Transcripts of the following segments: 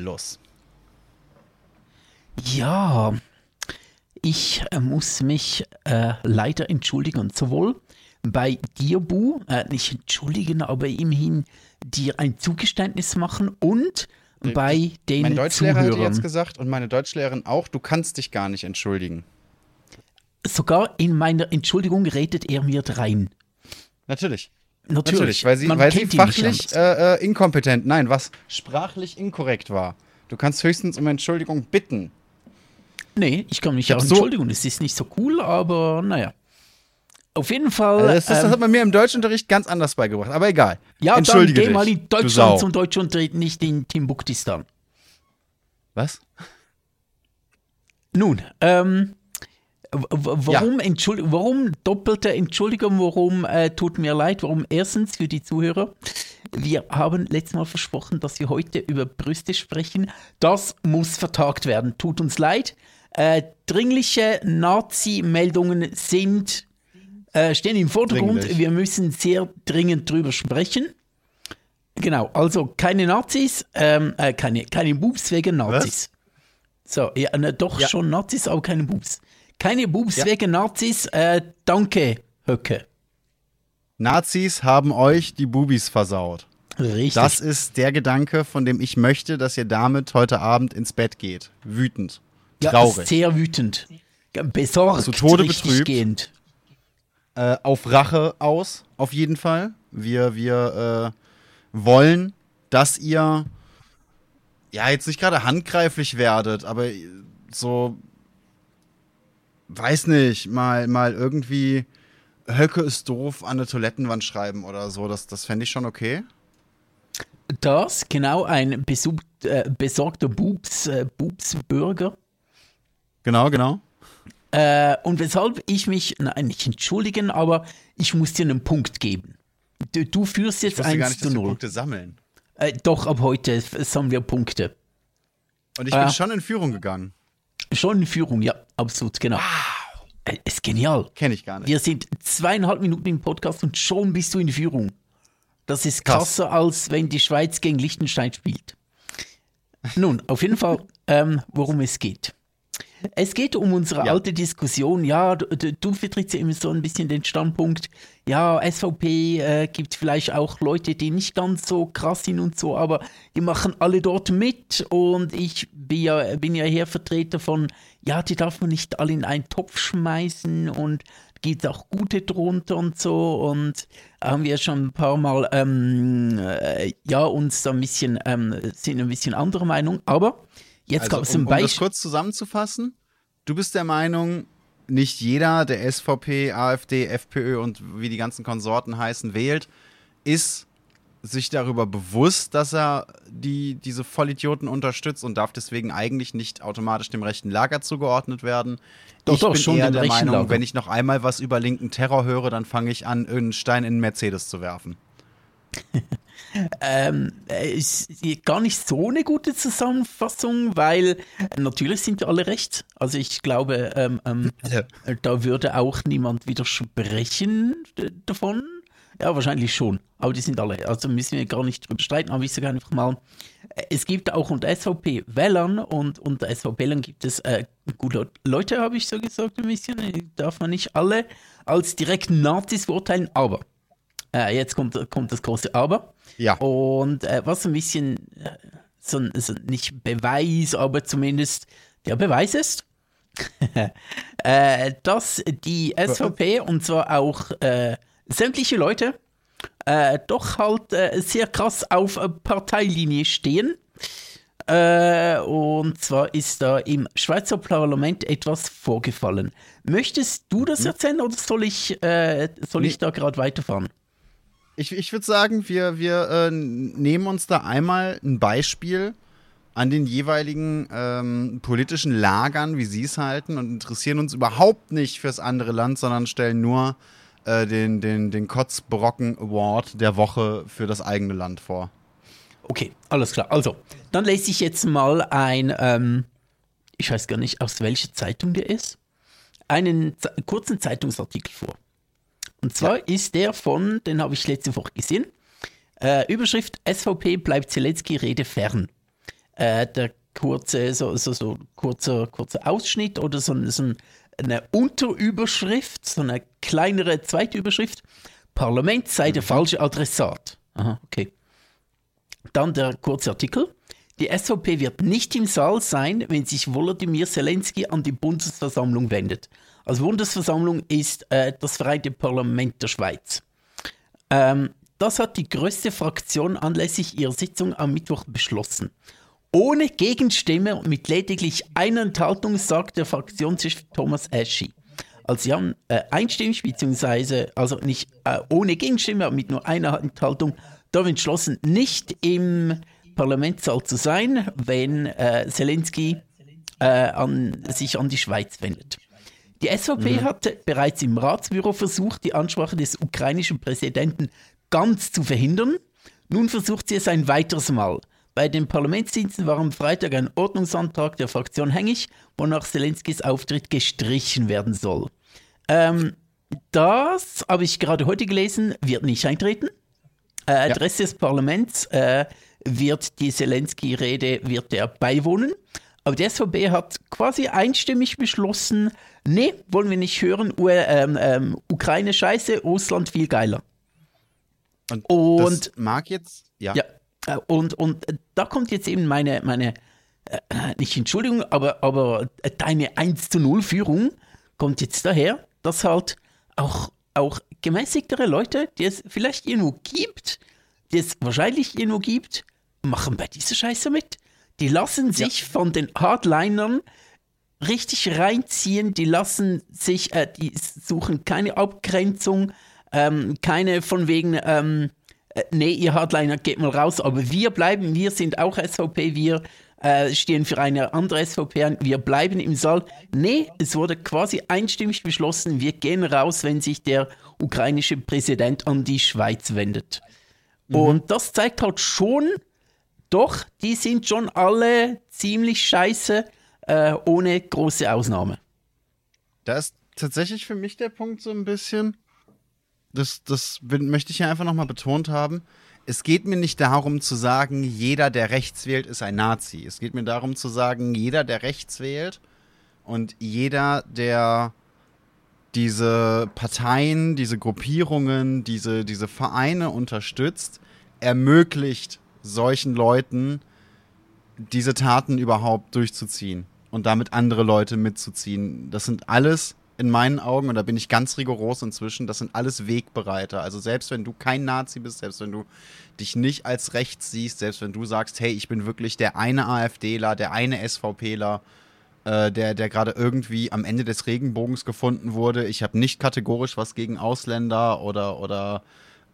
los. Ja, ich äh, muss mich äh, leider entschuldigen. Sowohl bei dir, Bu, äh, nicht entschuldigen, aber immerhin dir ein Zugeständnis machen und bei den mein Deutschlehrer Zuhörern. hat jetzt gesagt und meine Deutschlehrerin auch, du kannst dich gar nicht entschuldigen. Sogar in meiner Entschuldigung redet er mir rein. Natürlich. Natürlich, Natürlich, weil sie, weil sie nicht fachlich äh, äh, inkompetent, nein, was sprachlich inkorrekt war. Du kannst höchstens um Entschuldigung bitten. Nee, ich kann mich hab auch so-. Es ist nicht so cool, aber naja. Auf jeden Fall. Also das, ist, das ähm, hat man mir im Deutschunterricht ganz anders beigebracht, aber egal. ja, dann Entschuldige geh dich, mal in. Deutschland zum Deutschunterricht, nicht in Timbuktistan. Was? Nun, ähm, warum, Entschuld warum doppelte Entschuldigung, warum äh, tut mir leid, warum erstens für die Zuhörer, wir haben letztes Mal versprochen, dass wir heute über Brüste sprechen. Das muss vertagt werden, tut uns leid. Äh, dringliche Nazi-Meldungen sind, äh, stehen im Vordergrund. Dringlich. Wir müssen sehr dringend drüber sprechen. Genau, also keine Nazis, ähm, äh, keine, keine Boobs wegen Nazis. So, ja, ne, doch Ja. schon Nazis, aber keine Boobs. Keine Boobs Ja. wegen Nazis, äh, danke, Höcke. Nazis haben euch die Bubis versaut. Richtig. Das ist der Gedanke, von dem ich möchte, dass ihr damit heute Abend ins Bett geht. Wütend. ja, Traurig. sehr wütend. Besorgt, Zu Tode betrübt. äh, auf Rache aus, auf jeden Fall. Wir, wir äh, wollen, dass ihr ja jetzt nicht gerade handgreiflich werdet, aber so weiß nicht, mal, mal irgendwie Höcke ist doof an eine Toilettenwand schreiben oder so. Das, das fände ich schon okay. Das, genau, ein besucht, äh, besorgter Boobs, äh, Boobs-Bürger. Genau, genau. Äh, und weshalb ich mich, nein, nicht entschuldigen, aber ich muss dir einen Punkt geben. Du, du führst Ich jetzt gar 1 nicht, zu dass wir 0. Punkte sammeln. Äh, doch, ab heute sammeln wir Punkte. Und ich bin schon in Führung gegangen. Schon in Führung, ja, absolut, genau. Äh, ist genial. Kenne ich gar nicht. Wir sind zweieinhalb Minuten im Podcast und schon bist du in Führung. Das ist Krass. krasser, als wenn die Schweiz gegen Liechtenstein spielt. Nun, auf jeden Fall, ähm, worum es geht. Es geht um unsere Ja. alte Diskussion. Ja, du, du, du vertrittst ja immer so ein bisschen den Standpunkt, ja, SVP äh, gibt vielleicht auch Leute, die nicht ganz so krass sind und so, aber die machen alle dort mit und ich bin ja, bin ja hier Vertreter von, ja, die darf man nicht alle in einen Topf schmeißen und gibt auch gute drunter und so und haben wir schon ein paar Mal, ähm, äh, ja, uns da ein bisschen, ähm, sind ein bisschen anderer Meinung, aber jetzt Also, gab es um, ein um das Beispiel. kurz zusammenzufassen, du bist der Meinung, nicht jeder, der SVP, AfD, FPÖ und wie die ganzen Konsorten heißen, wählt, ist sich darüber bewusst, dass er die, diese Vollidioten unterstützt und darf deswegen eigentlich nicht automatisch dem rechten Lager zugeordnet werden. Doch, ich doch, bin schon eher der Meinung, Lager. wenn ich noch einmal was über linken Terror höre, dann fange ich an, einen Stein in einen Mercedes zu werfen. Ähm, äh, ist gar nicht so eine gute Zusammenfassung, weil äh, natürlich sind wir alle recht. Also ich glaube, ähm, ähm, äh, da würde auch niemand widersprechen davon. Ja, wahrscheinlich schon. Aber die sind alle. Also müssen wir gar nicht drüber streiten. Aber ich sage einfach mal, äh, es gibt auch unter SVP-Wählern und unter SVP-Wählern gibt es äh, gute Leute, habe ich so gesagt, ein bisschen. Darf man nicht alle als direkten Nazis beurteilen. Aber, äh, jetzt kommt, kommt das große Aber. Ja. Und äh, was ein bisschen, äh, so, ein- so nicht Beweis, aber zumindest der Beweis ist, äh, dass die SVP und zwar auch äh, sämtliche Leute äh, doch halt äh, sehr krass auf Parteilinie stehen. Äh, und zwar ist da im Schweizer Parlament etwas vorgefallen. Möchtest du das erzählen oder soll ich, soll ich da gerade weiterfahren? Ich, ich würde sagen, wir, wir äh, nehmen uns da einmal ein Beispiel an den jeweiligen ähm, politischen Lagern, wie sie es halten, und interessieren uns überhaupt nicht fürs andere Land, sondern stellen nur äh, den, den, den Kotzbrocken Award der Woche für das eigene Land vor. Okay, alles klar. Also, dann lese ich jetzt mal ein, ähm, ich weiß gar nicht, aus welcher Zeitung der ist, einen Ze kurzen Zeitungsartikel vor. Und zwar ist der von, den habe ich letzte Woche gesehen, äh, Überschrift SVP bleibt Zelensky-Rede fern. äh, der kurze, so, so, so kurzer, kurzer Ausschnitt oder so, so eine Unterüberschrift, so eine kleinere Zweitüberschrift. Parlament sei der mhm. falsche Adressat. Aha, okay. Dann der kurze Artikel. Die SVP wird nicht im Saal sein, wenn sich Volodymyr Zelensky an die Bundesversammlung wendet. Also Bundesversammlung ist äh, das Vereinte Parlament der Schweiz. Ähm, das hat die größte Fraktion anlässlich ihrer Sitzung am Mittwoch beschlossen. Ohne Gegenstimme und mit lediglich einer Enthaltung sagt der Fraktionschef Thomas Aschi. Also sie haben äh, einstimmig, beziehungsweise also nicht äh, ohne Gegenstimme, aber mit nur einer Enthaltung, da entschlossen, nicht im Parlamentssaal zu sein, wenn äh, Zelensky äh, an, sich an die Schweiz wendet. Die SVP mhm. hatte bereits im Ratsbüro versucht, die Ansprache des ukrainischen Präsidenten ganz zu verhindern. Nun versucht sie es ein weiteres Mal. Bei den Parlamentsdiensten war am Freitag ein Ordnungsantrag der Fraktion hängig, wonach Zelenskis Auftritt gestrichen werden soll. Ähm, das habe ich gerade heute gelesen, wird nicht eintreten. Äh, ja. Adresse des Parlaments äh, wird die Zelensky-Rede wird er beiwohnen. Aber die SVB hat quasi einstimmig beschlossen, nee, wollen wir nicht hören, U ähm, ähm, Ukraine scheiße, Russland viel geiler. Und, und das mag jetzt, ja. ja äh, und, und da kommt jetzt eben meine, meine äh, nicht Entschuldigung, aber, aber deine 1 zu 0 Führung kommt jetzt daher, dass halt auch, auch gemäßigtere Leute, die es vielleicht irgendwo gibt, die es wahrscheinlich irgendwo gibt, machen bei dieser Scheiße mit. Die lassen sich ja. von den Hardlinern richtig reinziehen, die lassen sich, äh, die suchen keine Abgrenzung, ähm, keine von wegen, ähm, äh, nee, ihr Hardliner geht mal raus, aber wir bleiben, wir sind auch SVP, wir äh, stehen für eine andere SVP an, wir bleiben im Saal. Nee, es wurde quasi einstimmig beschlossen, wir gehen raus, wenn sich der ukrainische Präsident an die Schweiz wendet. Mhm. Und das zeigt halt schon, doch, die sind schon alle ziemlich scheiße, äh, ohne große Ausnahme. Da ist tatsächlich für mich der Punkt so ein bisschen, das, das möchte ich ja einfach nochmal betont haben. Es geht mir nicht darum zu sagen, jeder, der rechts wählt, ist ein Nazi. Es geht mir darum zu sagen, jeder, der rechts wählt und jeder, der diese Parteien, diese Gruppierungen, diese, diese Vereine unterstützt, ermöglicht solchen Leuten diese Taten überhaupt durchzuziehen und damit andere Leute mitzuziehen. Das sind alles in meinen Augen, und da bin ich ganz rigoros inzwischen, das sind alles Wegbereiter. Also selbst wenn du kein Nazi bist, selbst wenn du dich nicht als rechts siehst, selbst wenn du sagst, hey, ich bin wirklich der eine AfDler, der eine SVPler, äh, der, der gerade irgendwie am Ende des Regenbogens gefunden wurde. Ich habe nicht kategorisch was gegen Ausländer oder, oder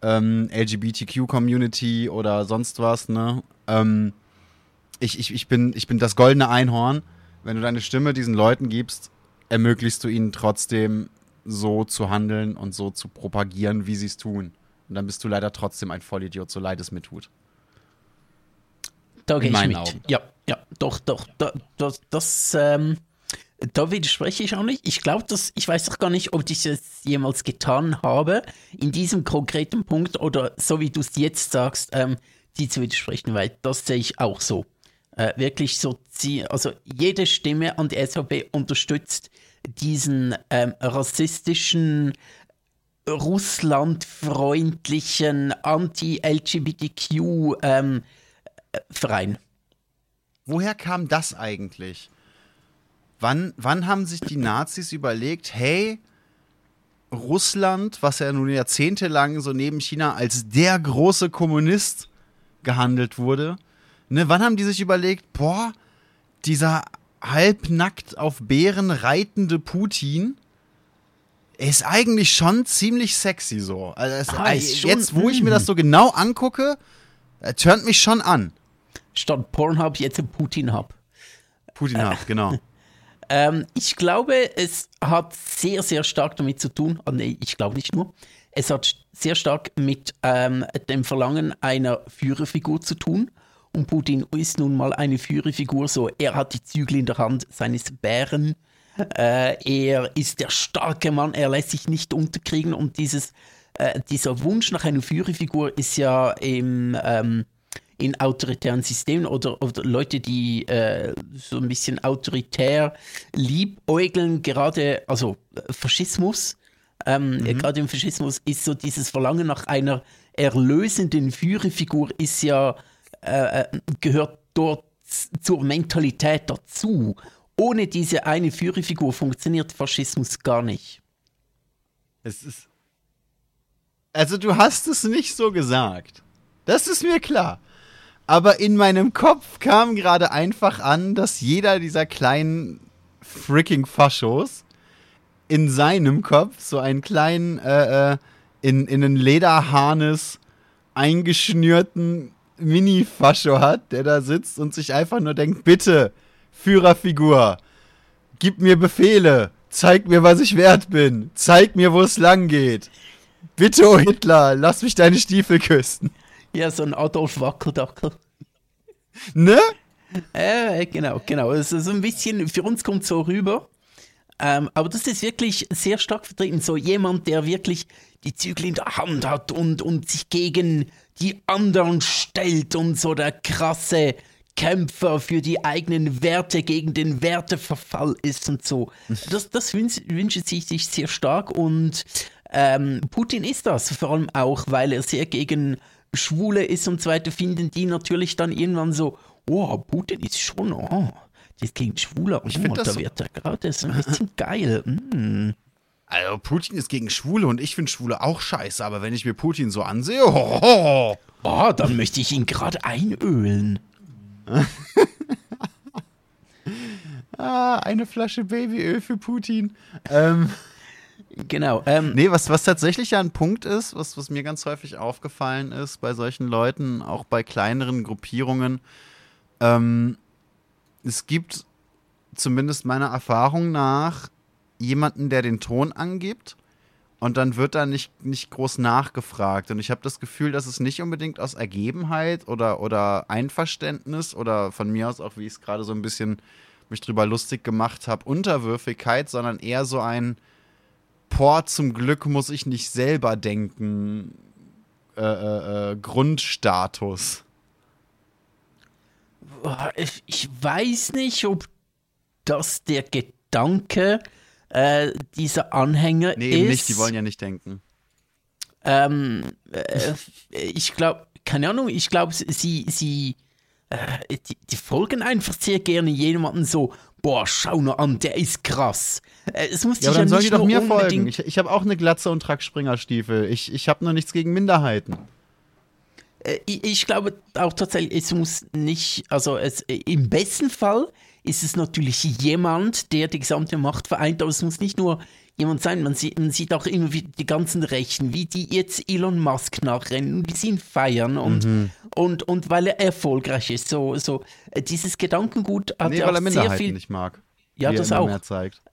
ähm, LGBTQ-Community oder sonst was, ne? Ähm, ich, ich, ich, bin, ich bin das goldene Einhorn. Wenn du deine Stimme diesen Leuten gibst, ermöglichst du ihnen trotzdem so zu handeln und so zu propagieren, wie sie es tun. Und dann bist du leider trotzdem ein Vollidiot, so leid es mir tut. Da gehe ich mit. Augen. Ja, ja, doch, doch. Da, das, das ähm, da widerspreche ich auch nicht. Ich glaube, dass ich weiß auch gar nicht, ob ich es jemals getan habe, in diesem konkreten Punkt oder so wie du es jetzt sagst, ähm, die zu widersprechen, weil das sehe ich auch so äh, wirklich so, also jede Stimme an die SVP unterstützt diesen ähm, rassistischen, russlandfreundlichen, anti-LGBTQ-Verein. Ähm, Woher kam das eigentlich? Wann, wann haben sich die Nazis überlegt, hey, Russland, was ja nun jahrzehntelang so neben China als der große Kommunist gehandelt wurde, Ne, wann haben die sich überlegt, boah, dieser halbnackt auf Bären reitende Putin ist eigentlich schon ziemlich sexy so. Also ah, jetzt, wo ich mir das so genau angucke, turnt mich schon an. Statt Pornhub jetzt ein Putin-Hub. Putin-Hub, genau. ähm, ich glaube, es hat sehr, sehr stark damit zu tun, oh nee, ich glaube nicht nur, es hat sehr stark mit ähm, dem Verlangen einer Führerfigur zu tun. Und Putin ist nun mal eine Führerfigur, so er hat die Zügel in der Hand seines Bären. Äh, er ist der starke Mann, er lässt sich nicht unterkriegen und dieses, äh, dieser Wunsch nach einer Führerfigur ist ja im, ähm, in autoritären Systemen oder, oder Leute, die äh, so ein bisschen autoritär liebäugeln, gerade, also Faschismus, ähm, mhm. gerade im Faschismus ist so dieses Verlangen nach einer erlösenden Führerfigur ist ja, äh, äh gehört dort zur Mentalität dazu. Ohne diese eine Führerfigur funktioniert Faschismus gar nicht. Es ist. Also, du hast es nicht so gesagt. Das ist mir klar. Aber in meinem Kopf kam gerade einfach an, dass jeder dieser kleinen freaking Faschos in seinem Kopf so einen kleinen, äh, äh, in, in einen Lederharnis eingeschnürten Mini-Fascho hat, der da sitzt und sich einfach nur denkt, bitte, Führerfigur, gib mir Befehle, zeig mir, was ich wert bin, zeig mir, wo es lang geht. Bitte, oh Hitler, lass mich deine Stiefel küssen. Ja, so ein Adolf Wackeldackel. Ne? Äh, genau, genau. Also so ein bisschen, für uns kommt so rüber. Ähm, aber das ist wirklich sehr stark vertreten. So jemand, der wirklich die Zügel in der Hand hat und, und sich gegen die anderen stellt und so der krasse Kämpfer für die eigenen Werte gegen den Werteverfall ist und so. Das, das wünscht, wünscht sich, sich sehr stark und ähm, Putin ist das, vor allem auch, weil er sehr gegen Schwule ist und so weiter, finden die natürlich dann irgendwann so, oh, Putin ist schon, oh, das klingt schwuler. Ich finde, oh, da wird er gerade so ein bisschen geil. Mm. Also Putin ist gegen Schwule und ich finde Schwule auch scheiße, aber wenn ich mir Putin so ansehe, oh, oh. oh dann möchte ich ihn gerade einölen. ah, eine Flasche Babyöl für Putin. Ähm, genau. Ähm, nee, was, was tatsächlich ja ein Punkt ist, was, was mir ganz häufig aufgefallen ist bei solchen Leuten, auch bei kleineren Gruppierungen, ähm, es gibt zumindest meiner Erfahrung nach jemanden, der den Ton angibt und dann wird da nicht, nicht groß nachgefragt. Und ich habe das Gefühl, dass es nicht unbedingt aus Ergebenheit oder, oder Einverständnis oder von mir aus auch, wie ich es gerade so ein bisschen mich drüber lustig gemacht habe, Unterwürfigkeit, sondern eher so ein Boah, zum Glück muss ich nicht selber denken, äh, äh, äh Grundstatus. Ich, ich weiß nicht, ob das der Gedanke äh, dieser Anhänger nee, ist. Nee, nicht, die wollen ja nicht denken. Ähm, äh, ich glaube, keine Ahnung, ich glaube, sie, sie, äh, die, die, folgen einfach sehr gerne jemanden so, boah, schau nur an, der ist krass. Äh, es muss ja, aber dann ja die doch mir folgen. Ich, ich habe auch eine Glatze und trage Springerstiefel. Ich, ich habe nur nichts gegen Minderheiten. Äh, ich, ich, glaube auch tatsächlich, es muss nicht, also es, im besten Fall ist es natürlich jemand, der die gesamte Macht vereint, aber es muss nicht nur jemand sein, man sieht, man sieht auch immer wie die ganzen Rechten, wie die jetzt Elon Musk nachrennen und wie sie ihn feiern und, mhm. und, und weil er erfolgreich ist. So, so dieses Gedankengut hat nee, ja weil er Minderheiten sehr viel, nicht mag. Ja, das auch.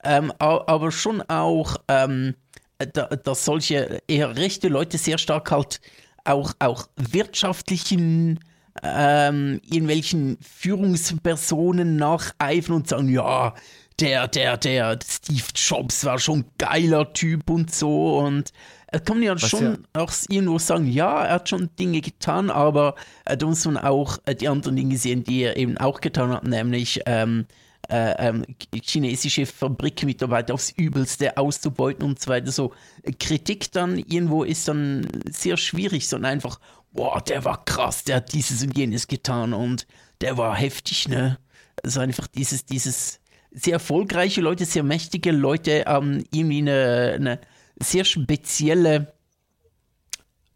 Ähm, aber schon auch, ähm, dass solche eher rechte Leute sehr stark halt auch, auch wirtschaftlichen ähm, irgendwelchen Führungspersonen nacheifern und sagen, ja, der, der, der Steve Jobs war schon ein geiler Typ und so. Und er kann ja Was schon ja? auch irgendwo sagen, ja, er hat schon Dinge getan, aber äh, da muss man auch äh, die anderen Dinge sehen, die er eben auch getan hat, nämlich ähm, äh, ähm, chinesische Fabrikmitarbeiter aufs Übelste auszubeuten und so weiter. So Kritik dann irgendwo ist dann sehr schwierig, sondern einfach, boah, der war krass, der hat dieses und jenes getan und der war heftig, ne? Also einfach dieses, dieses sehr erfolgreiche Leute, sehr mächtige Leute ähm, irgendwie eine, eine sehr spezielle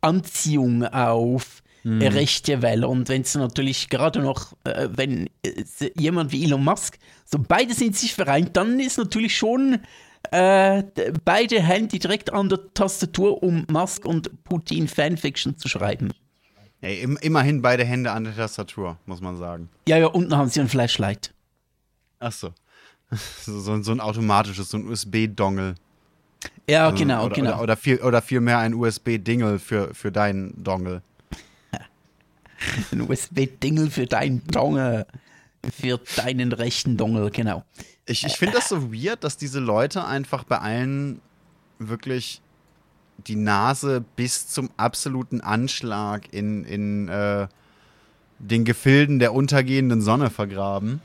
Anziehung auf mhm. rechte Welle. Und wenn es natürlich gerade noch, äh, wenn äh, jemand wie Elon Musk, so beide sind sich vereint, dann ist natürlich schon äh, beide Hände direkt an der Tastatur, um Musk und Putin Fanfiction zu schreiben. Ey, immerhin beide Hände an der Tastatur, muss man sagen. Ja, ja, unten haben sie ein Flashlight. Ach so. So, so ein automatisches, so ein USB-Dongle. Ja, also, genau, oder, genau. Oder, oder, viel, oder vielmehr ein USB-Dingle für, für deinen Dongle. ein USB-Dingle für deinen Dongle. Für deinen rechten Dongle, genau. Ich, ich finde das so weird, dass diese Leute einfach bei allen wirklich die Nase bis zum absoluten Anschlag in, in äh, den Gefilden der untergehenden Sonne vergraben,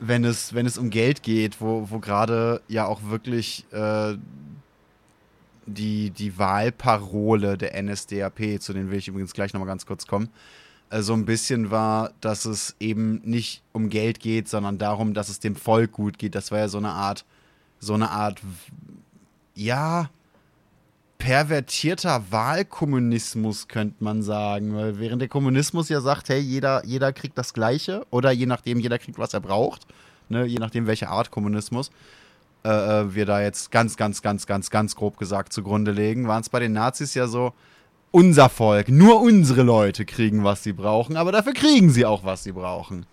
wenn es, wenn es um Geld geht, wo, wo gerade ja auch wirklich äh, die, die Wahlparole der NSDAP, zu denen will ich übrigens gleich nochmal ganz kurz kommen, äh, so ein bisschen war, dass es eben nicht um Geld geht, sondern darum, dass es dem Volk gut geht. Das war ja so eine Art, so eine Art, ja, pervertierter Wahlkommunismus, könnte man sagen. Weil während der Kommunismus ja sagt, hey, jeder, jeder kriegt das Gleiche oder je nachdem, jeder kriegt, was er braucht, ne, je nachdem, welche Art Kommunismus äh, äh wir da jetzt ganz, ganz, ganz, ganz, ganz grob gesagt zugrunde legen, waren es bei den Nazis ja so, unser Volk, nur unsere Leute kriegen, was sie brauchen, aber dafür kriegen sie auch, was sie brauchen.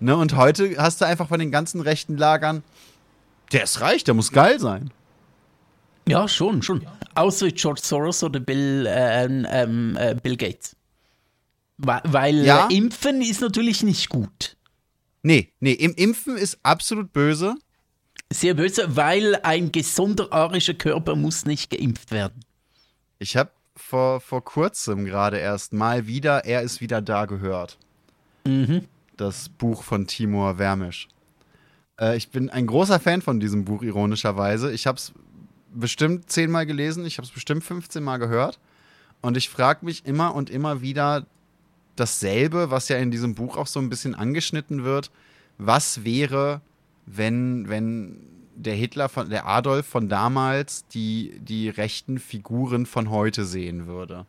Ne, und heute hast du einfach von den ganzen rechten Lagern, der ist reich, der muss geil sein. Ja, schon, schon. Außer George Soros oder Bill, äh, ähm, äh, Bill Gates. Weil ja. äh, Impfen ist natürlich nicht gut. Nee, nee, im Impfen ist absolut böse. Sehr böse, weil ein gesunder arischer Körper muss nicht geimpft werden. Ich habe vor, vor kurzem gerade erst mal wieder Er ist wieder da gehört. Mhm. Das Buch von Timur Wermisch. Äh, ich bin ein großer Fan von diesem Buch, ironischerweise. Ich habe es bestimmt zehnmal gelesen, ich habe es bestimmt 15 Mal gehört. Und ich frage mich immer und immer wieder dasselbe, was ja in diesem Buch auch so ein bisschen angeschnitten wird. Was wäre, wenn, wenn der Hitler von, der Adolf von damals die, die rechten Figuren von heute sehen würde?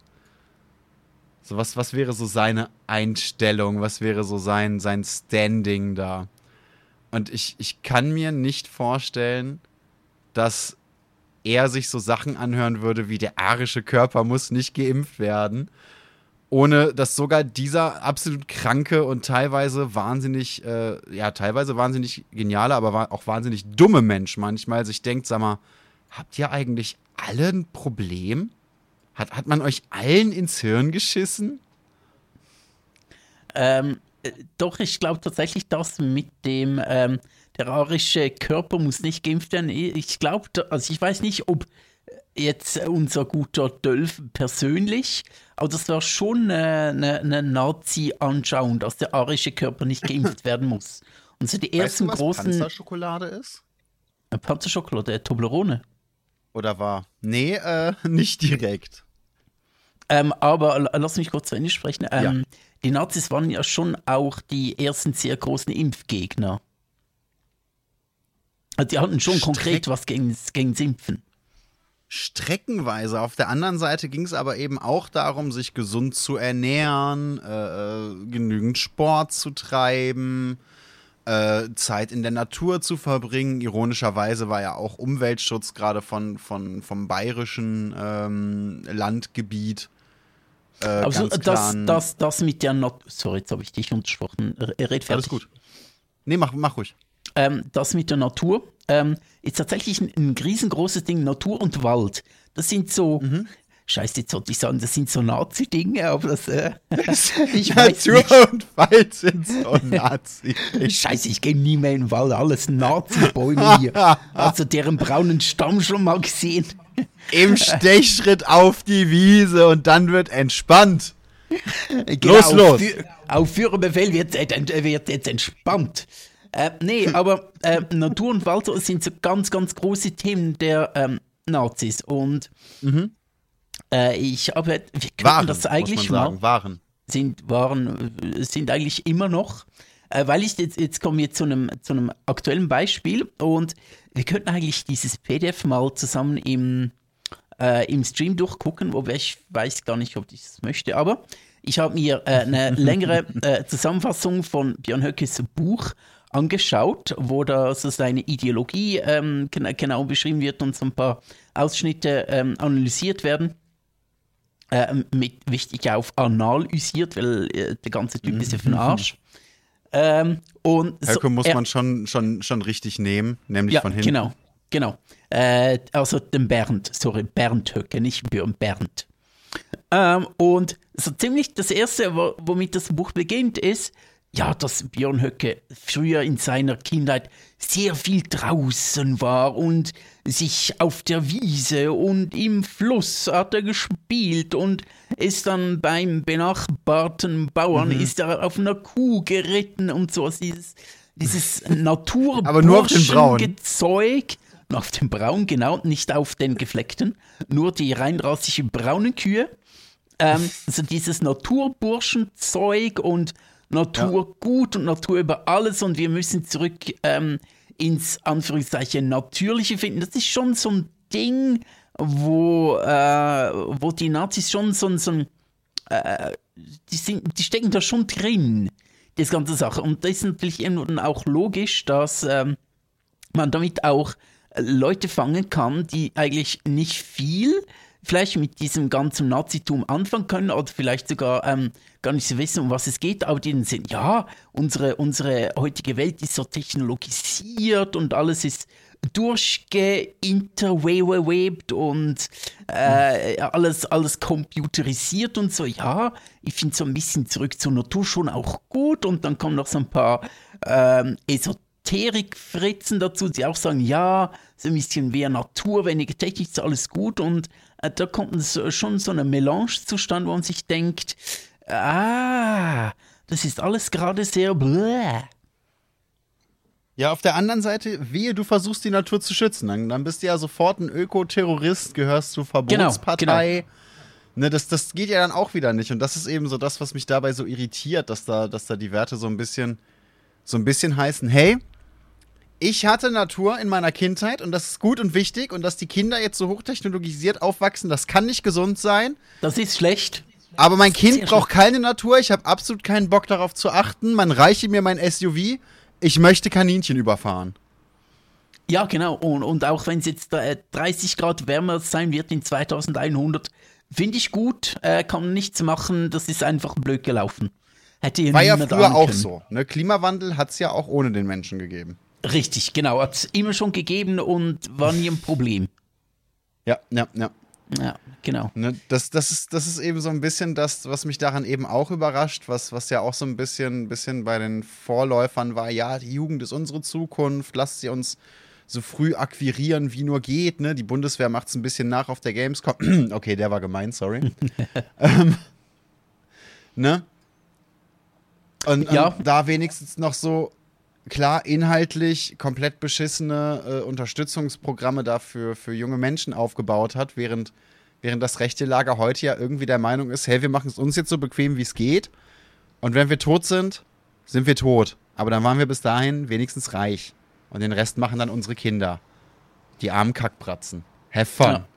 So, was, was wäre so seine Einstellung? Was wäre so sein, sein Standing da? Und ich, ich kann mir nicht vorstellen, dass er sich so Sachen anhören würde wie der arische Körper muss nicht geimpft werden, ohne dass sogar dieser absolut kranke und teilweise wahnsinnig, äh, ja, teilweise wahnsinnig geniale, aber auch wahnsinnig dumme Mensch manchmal sich denkt, sag mal, habt ihr eigentlich alle ein Problem? Hat, hat man euch allen ins Hirn geschissen? Ähm, äh, doch, ich glaube tatsächlich, dass mit dem ähm, der arische Körper muss nicht geimpft werden. Ich glaube, also ich weiß nicht, ob jetzt unser guter Dölf persönlich, aber das war schon eine, eine Nazi-Anschauung, dass der arische Körper nicht geimpft werden muss. Und so die ersten weißt du, was großen. Panzerschokolade ist? Panzerschokolade, Toblerone. Oder war? Nee, äh, nicht direkt. Ähm, aber lass mich kurz zu Ende sprechen. Ähm, ja. Die Nazis waren ja schon auch die ersten sehr großen Impfgegner. Also die hatten schon Streck konkret was gegen, gegen Impfen. Streckenweise. Auf der anderen Seite ging es aber eben auch darum, sich gesund zu ernähren, äh, äh, genügend Sport zu treiben, äh, Zeit in der Natur zu verbringen. Ironischerweise war ja auch Umweltschutz gerade von, von, vom bayerischen ähm, Landgebiet. Äh, also das, das, das mit der Natur. Sorry, jetzt habe ich dich untersprochen. Red fertig. Alles gut. Nee, mach, mach ruhig ähm, das mit der Natur ähm, ist tatsächlich ein, ein, riesengroßes Ding. Natur und Wald. Das sind so. Mhm. Scheiße, jetzt sollte ich sagen, das sind so Nazi-Dinge, aber das. Äh, ich Natur nicht. und Wald sind so Nazi. Scheiße, ich gehe nie mehr in den Wald, alles Nazi-Bäume hier. Also deren braunen Stamm schon mal gesehen. Im Stechschritt auf die Wiese und dann wird entspannt. Genau, los, los. Auf, auf Führerbefehl wird, wird jetzt entspannt. Äh, nee, aber äh, Natur und Wald sind so ganz, ganz große Themen der ähm, Nazis. Und mhm. äh, ich habe, wir können waren, das eigentlich mal. Sagen, waren. Sind, waren, sind eigentlich immer noch. Äh, weil ich jetzt, jetzt komme wir zu einem, zu einem aktuellen Beispiel und wir könnten eigentlich dieses PDF mal zusammen im, äh, im Stream durchgucken, wobei ich weiß gar nicht, ob ich das möchte, aber ich habe mir äh, eine längere äh, Zusammenfassung von Björn Höckes Buch angeschaut, wo da so seine Ideologie ähm, genau beschrieben wird und so ein paar Ausschnitte ähm, analysiert werden. Äh, mit wichtig auf analysiert, weil äh, der ganze Typ ist ja für den Arsch. Ähm, und so, muss er, man schon, schon, schon richtig nehmen, nämlich ja, von hinten. Genau, genau. Äh, also den Bernd, sorry, Bernd Höcke, nicht Björn, Bernd. Ähm, und so ziemlich das erste, womit das Buch beginnt, ist, ja, dass Björn Höcke früher in seiner Kindheit sehr viel draußen war und sich auf der Wiese und im Fluss hat er gespielt und ist dann beim benachbarten Bauern, mhm. ist er auf einer Kuh geritten und so. Also dieses, dieses Naturburschengezeug. Auf dem Braun, genau, nicht auf den gefleckten, nur die reinrassige braunen Kühe. Ähm, also dieses Naturburschenzeug und Natur ja. gut und Natur über alles und wir müssen zurück ähm, ins Anführungszeichen Natürliche finden. Das ist schon so ein Ding, wo, äh, wo die Nazis schon so, so ein, äh, die, sind, die stecken da schon drin, das ganze Sache. Und das ist natürlich eben auch logisch, dass ähm, man damit auch Leute fangen kann, die eigentlich nicht viel vielleicht mit diesem ganzen Nazitum anfangen können oder vielleicht sogar ähm, gar nicht so wissen, um was es geht, aber die sind, ja, unsere, unsere heutige Welt ist so technologisiert und alles ist durchgeinterwebt und äh, alles, alles computerisiert und so. Ja, ich finde so ein bisschen zurück zur Natur schon auch gut. Und dann kommen noch so ein paar ähm, Esoterik-Fritzen dazu, die auch sagen, ja, so ein bisschen mehr Natur, weniger Technik, ist alles gut. Und da kommt schon so eine Melange zustande, wo man sich denkt, ah, das ist alles gerade sehr bläh. Ja, auf der anderen Seite, wehe, du versuchst die Natur zu schützen. Dann, dann bist du ja sofort ein Ökoterrorist, gehörst zur Verbotspartei. Genau, genau. Ne, das, das geht ja dann auch wieder nicht. Und das ist eben so das, was mich dabei so irritiert, dass da, dass da die Werte so ein bisschen, so ein bisschen heißen, hey, ich hatte Natur in meiner Kindheit und das ist gut und wichtig und dass die Kinder jetzt so hochtechnologisiert aufwachsen, das kann nicht gesund sein. Das ist schlecht. Aber mein Kind braucht keine Natur, ich habe absolut keinen Bock darauf zu achten. Man reiche mir mein SUV, ich möchte Kaninchen überfahren. Ja, genau. Und, und auch wenn es jetzt äh, 30 Grad wärmer sein wird in 2100, finde ich gut, äh, kann man nichts machen, das ist einfach blöd gelaufen. Hätte War ja früher auch so. Ne? Klimawandel hat es ja auch ohne den Menschen gegeben. Richtig, genau. Hat es immer schon gegeben und war nie ein Problem. Ja, ja, ja. Ja, genau. Ne, das, das, ist, das ist eben so ein bisschen das, was mich daran eben auch überrascht, was, was ja auch so ein bisschen, bisschen bei den Vorläufern war, ja, die Jugend ist unsere Zukunft, lasst sie uns so früh akquirieren, wie nur geht. Ne? Die Bundeswehr macht es ein bisschen nach auf der Gamescom. okay, der war gemein, sorry. ähm, ne? Und, ja. und da wenigstens noch so klar inhaltlich komplett beschissene äh, Unterstützungsprogramme dafür für junge Menschen aufgebaut hat, während, während das rechte Lager heute ja irgendwie der Meinung ist, hey, wir machen es uns jetzt so bequem, wie es geht. Und wenn wir tot sind, sind wir tot. Aber dann waren wir bis dahin wenigstens reich. Und den Rest machen dann unsere Kinder. Die armen Kackbratzen. Have fun. Ja.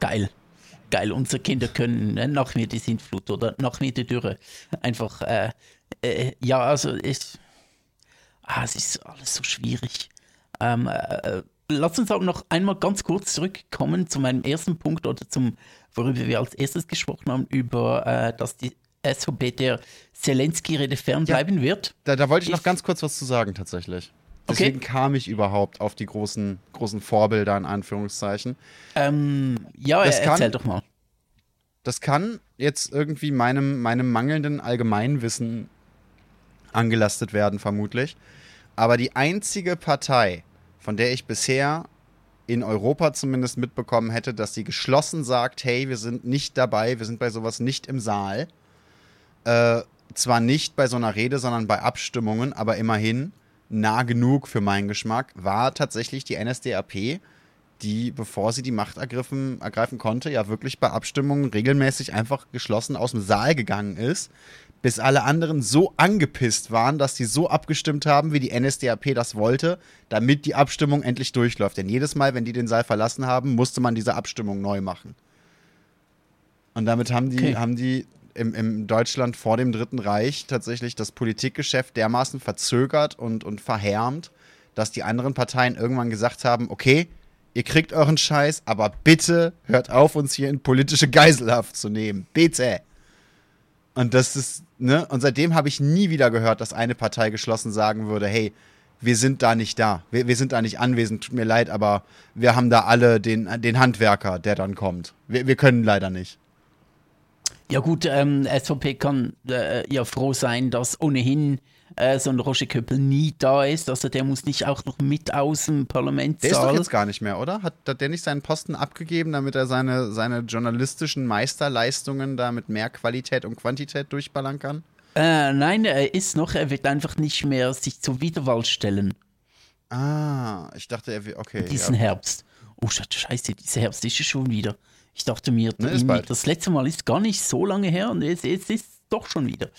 Geil. Geil, unsere Kinder können ne, nach mir die Sintflut oder nach mir die Dürre. Einfach, äh, äh, ja, also ich, ah, es ist alles so schwierig. Ähm, äh, lass uns auch noch einmal ganz kurz zurückkommen zu meinem ersten Punkt oder zum, worüber wir als erstes gesprochen haben, über, äh, dass die SVP der Zelensky-Rede fernbleiben ja, wird. Da, da wollte ich, ich, noch ganz kurz was zu sagen, tatsächlich. Deswegen okay. kam ich überhaupt auf die großen, großen Vorbilder, in Anführungszeichen. Ähm, ja, das erzähl kann, doch mal. Das kann jetzt irgendwie meinem, meinem mangelnden Allgemeinwissen angelastet werden, vermutlich. Aber die einzige Partei, von der ich bisher in Europa zumindest mitbekommen hätte, dass sie geschlossen sagt, hey, wir sind nicht dabei, wir sind bei sowas nicht im Saal. Äh, zwar nicht bei so einer Rede, sondern bei Abstimmungen, aber immerhin nah genug für meinen Geschmack, war tatsächlich die NSDAP, die, bevor sie die Macht ergriffen, ergreifen konnte, ja wirklich bei Abstimmungen regelmäßig einfach geschlossen aus dem Saal gegangen ist, bis alle anderen so angepisst waren, dass sie so abgestimmt haben, wie die NSDAP das wollte, damit die Abstimmung endlich durchläuft. Denn jedes Mal, wenn die den Saal verlassen haben, musste man diese Abstimmung neu machen. Und damit haben die, okay. haben die im, im Deutschland vor dem Dritten Reich tatsächlich das Politikgeschäft dermaßen verzögert und, und verhärmt, dass die anderen Parteien irgendwann gesagt haben, okay, ihr kriegt euren Scheiß, aber bitte hört auf, uns hier in politische Geiselhaft zu nehmen. Bitte. Und das ist, ne? Und seitdem habe ich nie wieder gehört, dass eine Partei geschlossen sagen würde, hey, wir sind da nicht da. Wir, wir sind da nicht anwesend, tut mir leid, aber wir haben da alle den, den Handwerker, der dann kommt. Wir, wir können leider nicht. Ja gut, ähm, SVP kann äh, ja froh sein, dass ohnehin äh, so ein Roger Köppel nie da ist. Also der muss nicht auch noch mit aus dem Parlament Der ist doch jetzt gar nicht mehr, oder? Hat, hat der nicht seinen Posten abgegeben, damit er seine, seine journalistischen Meisterleistungen da mit mehr Qualität und Quantität durchballern kann? Äh, nein, er ist noch, er wird einfach nicht mehr sich zur Wiederwahl stellen. Ah, ich dachte, er will, okay. Diesen ja. Herbst. Oh, scheiße, dieser Herbst ist es schon wieder. Ich dachte mir, ne, das letzte Mal ist gar nicht so lange her und jetzt, jetzt ist es doch schon wieder.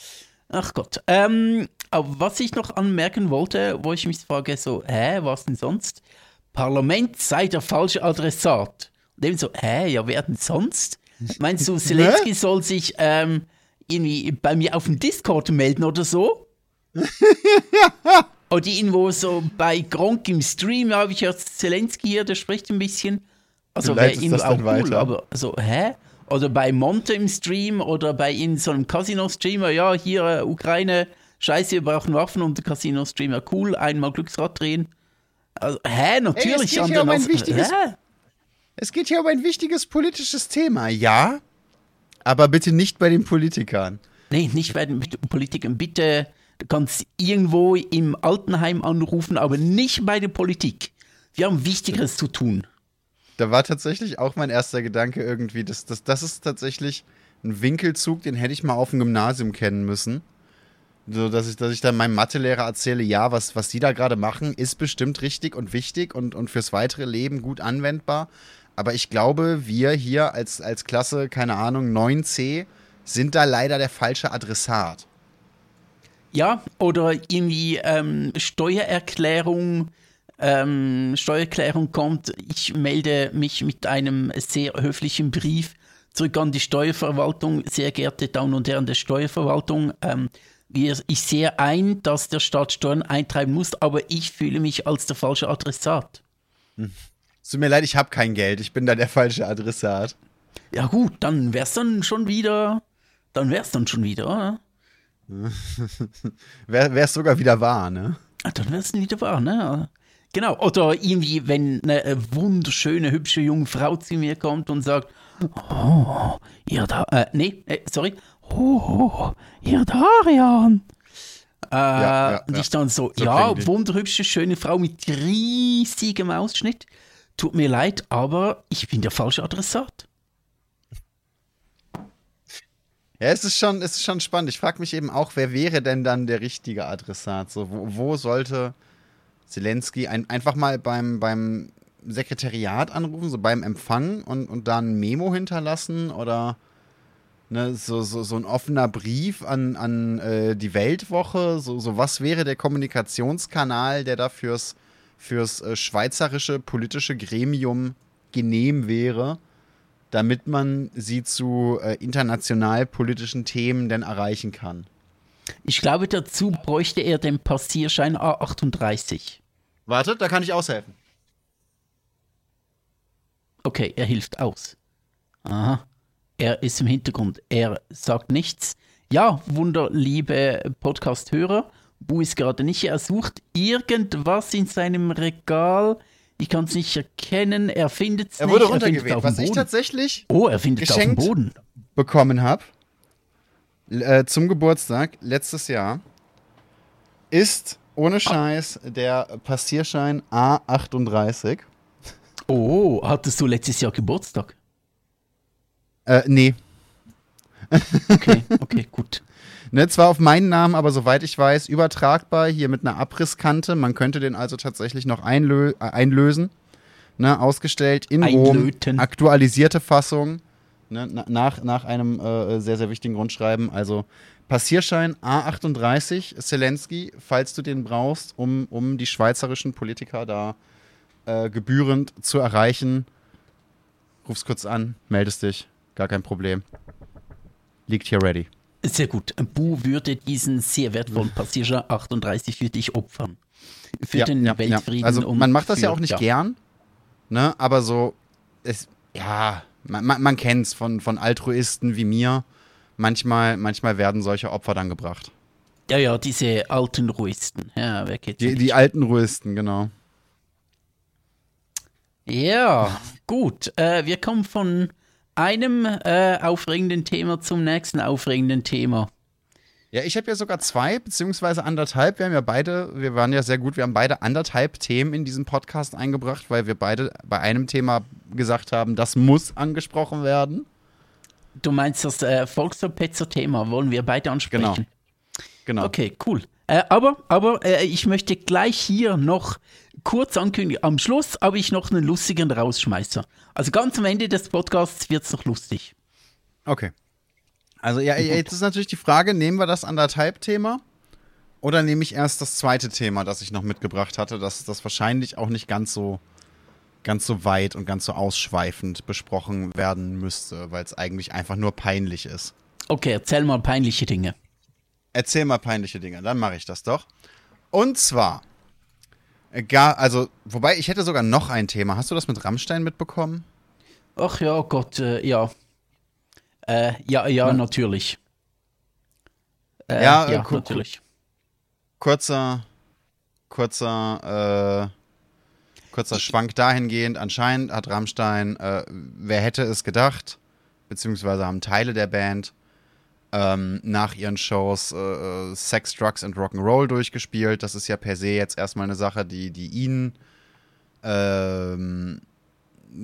Ach Gott. Ähm, aber was ich noch anmerken wollte, wo ich mich frage, so, hä, was denn sonst? Parlament sei der falsche Adressat. Und eben so, hä, ja, wer denn sonst? Meinst du, Zelensky soll sich ähm, irgendwie bei mir auf dem Discord melden oder so? oder irgendwo so bei Gronk im Stream habe ich ja Zelensky hier, der spricht ein bisschen. Also wäre irgendwie auch cool, weiter. aber so, hä? Oder bei Monte im Stream oder bei in so einem Casino-Streamer, ja, hier äh, Ukraine, scheiße, wir brauchen Waffen und der Casino-Streamer, cool, einmal Glücksrad drehen. Also, hä, natürlich. Ey, es, geht hier um ein wichtiges, hä? es geht hier um ein wichtiges politisches Thema, ja, aber bitte nicht bei den Politikern. Nee, nicht bei den Politikern. Bitte, du kannst irgendwo im Altenheim anrufen, aber nicht bei der Politik. Wir haben Wichtigeres zu tun da war tatsächlich auch mein erster Gedanke irgendwie, dass das, das ist tatsächlich ein Winkelzug, den hätte ich mal auf dem Gymnasium kennen müssen. So, dass ich, dass ich dann meinem Mathelehrer erzähle, ja, was, was die da gerade machen, ist bestimmt richtig und wichtig und, und fürs weitere Leben gut anwendbar. Aber ich glaube, wir hier als, als Klasse, keine Ahnung, 9c, sind da leider der falsche Adressat. Ja, oder irgendwie ähm, Steuererklärung ähm, Steuererklärung kommt, ich melde mich mit einem sehr höflichen Brief zurück an die Steuerverwaltung. Sehr geehrte Damen und Herren der Steuerverwaltung, ähm, ich sehe ein, dass der Staat Steuern eintreiben muss, aber ich fühle mich als der falsche Adressat. Hm. Es tut mir leid, ich habe kein Geld, ich bin da der falsche Adressat. Ja gut, dann wär's dann schon wieder, dann wär's dann schon wieder, oder? Wär, wär's sogar wieder wahr, ne? Ah, dann wär's wieder wahr, ne? Genau, oder irgendwie, wenn eine wunderschöne, hübsche junge Frau zu mir kommt und sagt, oh, ihr da, äh, nee, äh, sorry, oh, ihr Darian. Äh, ja, ja, und ich dann so, so ja, wunderhübsche, schöne Frau mit riesigem Ausschnitt. Tut mir leid, aber ich bin der falsche Adressat. Ja, es ist schon, es ist schon spannend. Ich frage mich eben auch, wer wäre denn dann der richtige Adressat? So, wo, wo sollte Zelensky ein, einfach mal beim, beim Sekretariat anrufen, so beim Empfang und, und da ein Memo hinterlassen oder ne, so, so, so ein offener Brief an, an äh, die Weltwoche. So, so was wäre der Kommunikationskanal, der da fürs, fürs äh, schweizerische politische Gremium genehm wäre, damit man sie zu äh, international politischen Themen denn erreichen kann? Ich glaube, dazu bräuchte er den Passierschein A38. Warte, da kann ich aushelfen. Okay, er hilft aus. Aha. Er ist im Hintergrund. Er sagt nichts. Ja, wunderliebe Podcast-Hörer. Bu ist gerade nicht hier. Er sucht irgendwas in seinem Regal. Ich kann es nicht erkennen. Er findet es nicht. Er wurde runtergeweht. Was ich tatsächlich oh, er findet auf dem Boden. bekommen habe äh, zum Geburtstag letztes Jahr ist ohne Scheiß der Passierschein A38. Oh, hattest du letztes Jahr Geburtstag? Äh, nee. okay, okay, gut. Ne, zwar auf meinen Namen, aber soweit ich weiß, übertragbar, hier mit einer Abrisskante. Man könnte den also tatsächlich noch einlö äh, einlösen. Ne, ausgestellt in Einlöten. Rom, aktualisierte Fassung. Ne, nach, nach einem äh, sehr, sehr wichtigen Grundschreiben. Also Passierschein A38, Zelensky, falls du den brauchst, um, um die schweizerischen Politiker da äh, gebührend zu erreichen. Ruf's kurz an, meldest dich, gar kein Problem. Liegt hier ready. Sehr gut. Bu würde diesen sehr wertvollen Passierschein 38 für dich opfern. Für ja, den ja, Weltfrieden. Ja. Also man macht das für, ja auch nicht gern, ne? aber so, es, ja, man, man, kennt es von, von Altruisten wie mir. Manchmal, manchmal werden solche Opfer dann gebracht. Ja, ja, diese alten Ruisten. Ja, wer die, die alten Ruisten, genau. Ja, gut. Äh, wir kommen von einem äh, aufregenden Thema zum nächsten aufregenden Thema. Ja, ich habe ja sogar zwei, beziehungsweise anderthalb. Wir haben ja beide, wir waren ja sehr gut, wir haben beide anderthalb Themen in diesen Podcast eingebracht, weil wir beide bei einem Thema gesagt haben, das muss angesprochen werden. Du meinst das äh, Volksverpetzer-Thema, wollen wir beide ansprechen? Genau. Genau. Okay, cool. Äh, aber aber äh, ich möchte gleich hier noch kurz ankündigen. Am Schluss habe ich noch einen lustigen Rausschmeißer. Also ganz am Ende des Podcasts wird es noch lustig. Okay. Also ja, jetzt ist natürlich die Frage, nehmen wir das anderthalb-Thema oder nehme ich erst das zweite Thema, das ich noch mitgebracht hatte, das das wahrscheinlich auch nicht ganz so ganz so weit und ganz so ausschweifend besprochen werden müsste, weil es eigentlich einfach nur peinlich ist. Okay, erzähl mal peinliche Dinge. Erzähl mal peinliche Dinge, dann mache ich das doch. Und zwar, gar, also, wobei ich hätte sogar noch ein Thema. Hast du das mit Rammstein mitbekommen? Ach ja, Gott, äh, ja. Äh, ja, ja, Na? natürlich. Äh, Ja, ja, natürlich. Kurzer, kurzer, äh, kurzer Schwank dahingehend. Anscheinend hat Rammstein, äh, wer hätte es gedacht, beziehungsweise haben Teile der Band ähm, nach ihren Shows äh, äh, Sex, Drugs and Rock'n'Roll durchgespielt. Das ist ja per se jetzt erstmal eine Sache, die, die ihnen ähm,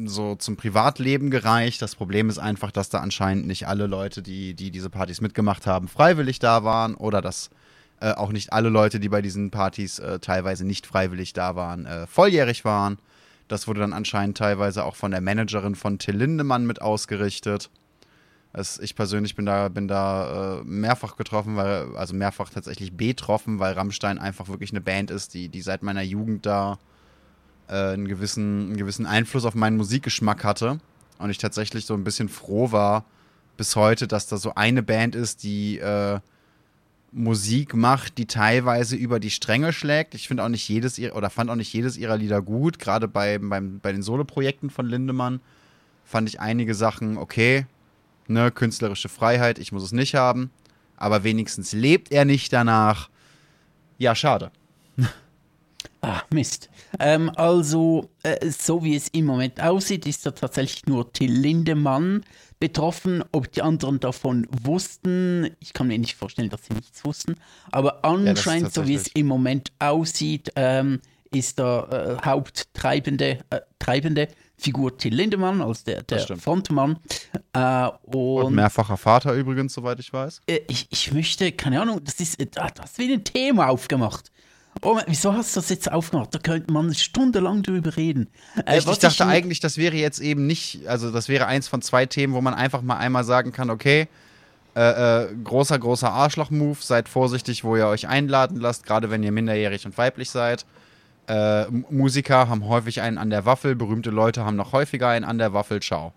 so zum Privatleben gereicht. Das Problem ist einfach, dass da anscheinend nicht alle Leute, die, die diese Partys mitgemacht haben, freiwillig da waren oder dass äh, auch nicht alle Leute, die bei diesen Partys äh, teilweise nicht freiwillig da waren, äh, volljährig waren. Das wurde dann anscheinend teilweise auch von der Managerin von Till Lindemann mit ausgerichtet. Es, ich persönlich bin da, bin da äh, mehrfach getroffen, weil, also mehrfach tatsächlich betroffen, weil Rammstein einfach wirklich eine Band ist, die, die seit meiner Jugend da äh, einen, gewissen, einen gewissen Einfluss auf meinen Musikgeschmack hatte. Und ich tatsächlich so ein bisschen froh war bis heute, dass da so eine Band ist, die äh, Musik macht, die teilweise über die Stränge schlägt. Ich finde auch nicht jedes oder fand auch nicht jedes ihrer Lieder gut. Gerade bei, beim, bei den Soloprojekten von Lindemann fand ich einige Sachen okay. Ne, künstlerische Freiheit, ich muss es nicht haben. Aber wenigstens lebt er nicht danach. Ja, schade. Ah, Mist. Ähm, also, äh, so wie es im Moment aussieht, ist da tatsächlich nur Till Lindemann betroffen. Ob die anderen davon wussten, ich kann mir nicht vorstellen, dass sie nichts wussten. Aber anscheinend, so wie es im Moment aussieht, ähm, ist der äh, haupttreibende äh, treibende Figur Till Lindemann, als der, der. Frontmann. Äh, Und und mehrfacher Vater übrigens, soweit ich weiß. äh, ich, ich möchte, keine Ahnung, das ist, äh, ah, das ist wie ein Thema aufgemacht. Oh, wieso hast du das jetzt aufgemacht? Da könnte man stundenlang drüber reden. Äh, ich, was ich dachte in- eigentlich, das wäre jetzt eben nicht, also das wäre eins von zwei Themen, wo man einfach mal einmal sagen kann, okay, äh, äh, großer, großer Arschloch-Move, seid vorsichtig, wo ihr euch einladen lasst, gerade wenn ihr minderjährig und weiblich seid. Äh, Musiker haben häufig einen an der Waffel, berühmte Leute haben noch häufiger einen an der Waffel, ciao.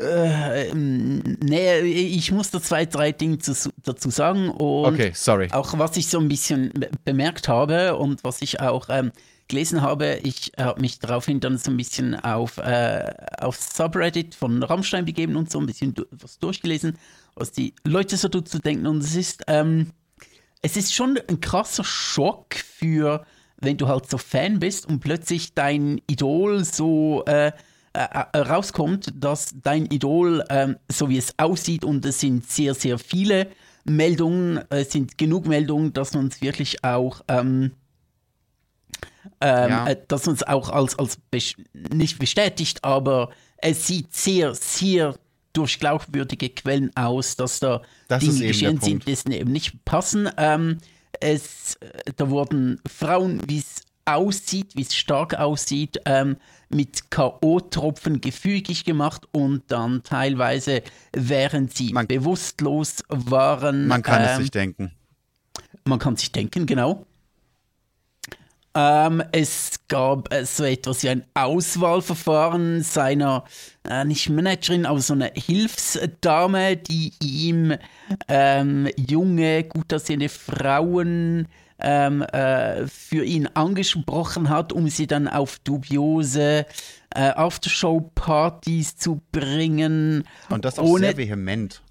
Äh, ähm, nee, ich muss da zwei, drei Dinge zu, dazu sagen. Und Okay, sorry. auch was ich so ein bisschen be- bemerkt habe und was ich auch ähm, gelesen habe, ich habe mich daraufhin dann so ein bisschen auf, äh, auf Subreddit von Rammstein begeben und so ein bisschen du was durchgelesen, was die Leute so dazu denken. Und es ist, ähm, es ist schon ein krasser Schock für, wenn du halt so Fan bist und plötzlich dein Idol so äh, äh, äh, rauskommt, dass dein Idol, ähm, so wie es aussieht, und es sind sehr, sehr viele Meldungen, es sind genug Meldungen, dass man es wirklich auch, ähm, ähm, Ja. äh, dass uns auch als, als bes- nicht bestätigt, aber es sieht sehr, sehr durch glaubwürdige Quellen aus, dass da Das Dinge geschehen sind, die eben nicht passen. Ähm, es, äh, da wurden Frauen, wie es aussieht, wie es stark aussieht, ähm, mit K.O.-Tropfen gefügig gemacht und dann teilweise, während sie Man- bewusstlos waren, Man kann es ähm, sich denken. man kann sich denken, genau. Ähm, es gab äh, so etwas wie ein Auswahlverfahren seiner, äh, nicht Managerin, aber so eine Hilfsdame, die ihm ähm, junge, gut aussehende Frauen ähm, äh, für ihn angesprochen hat, um sie dann auf dubiose äh, Aftershow-Partys zu bringen. Und das auch ohne, sehr vehement.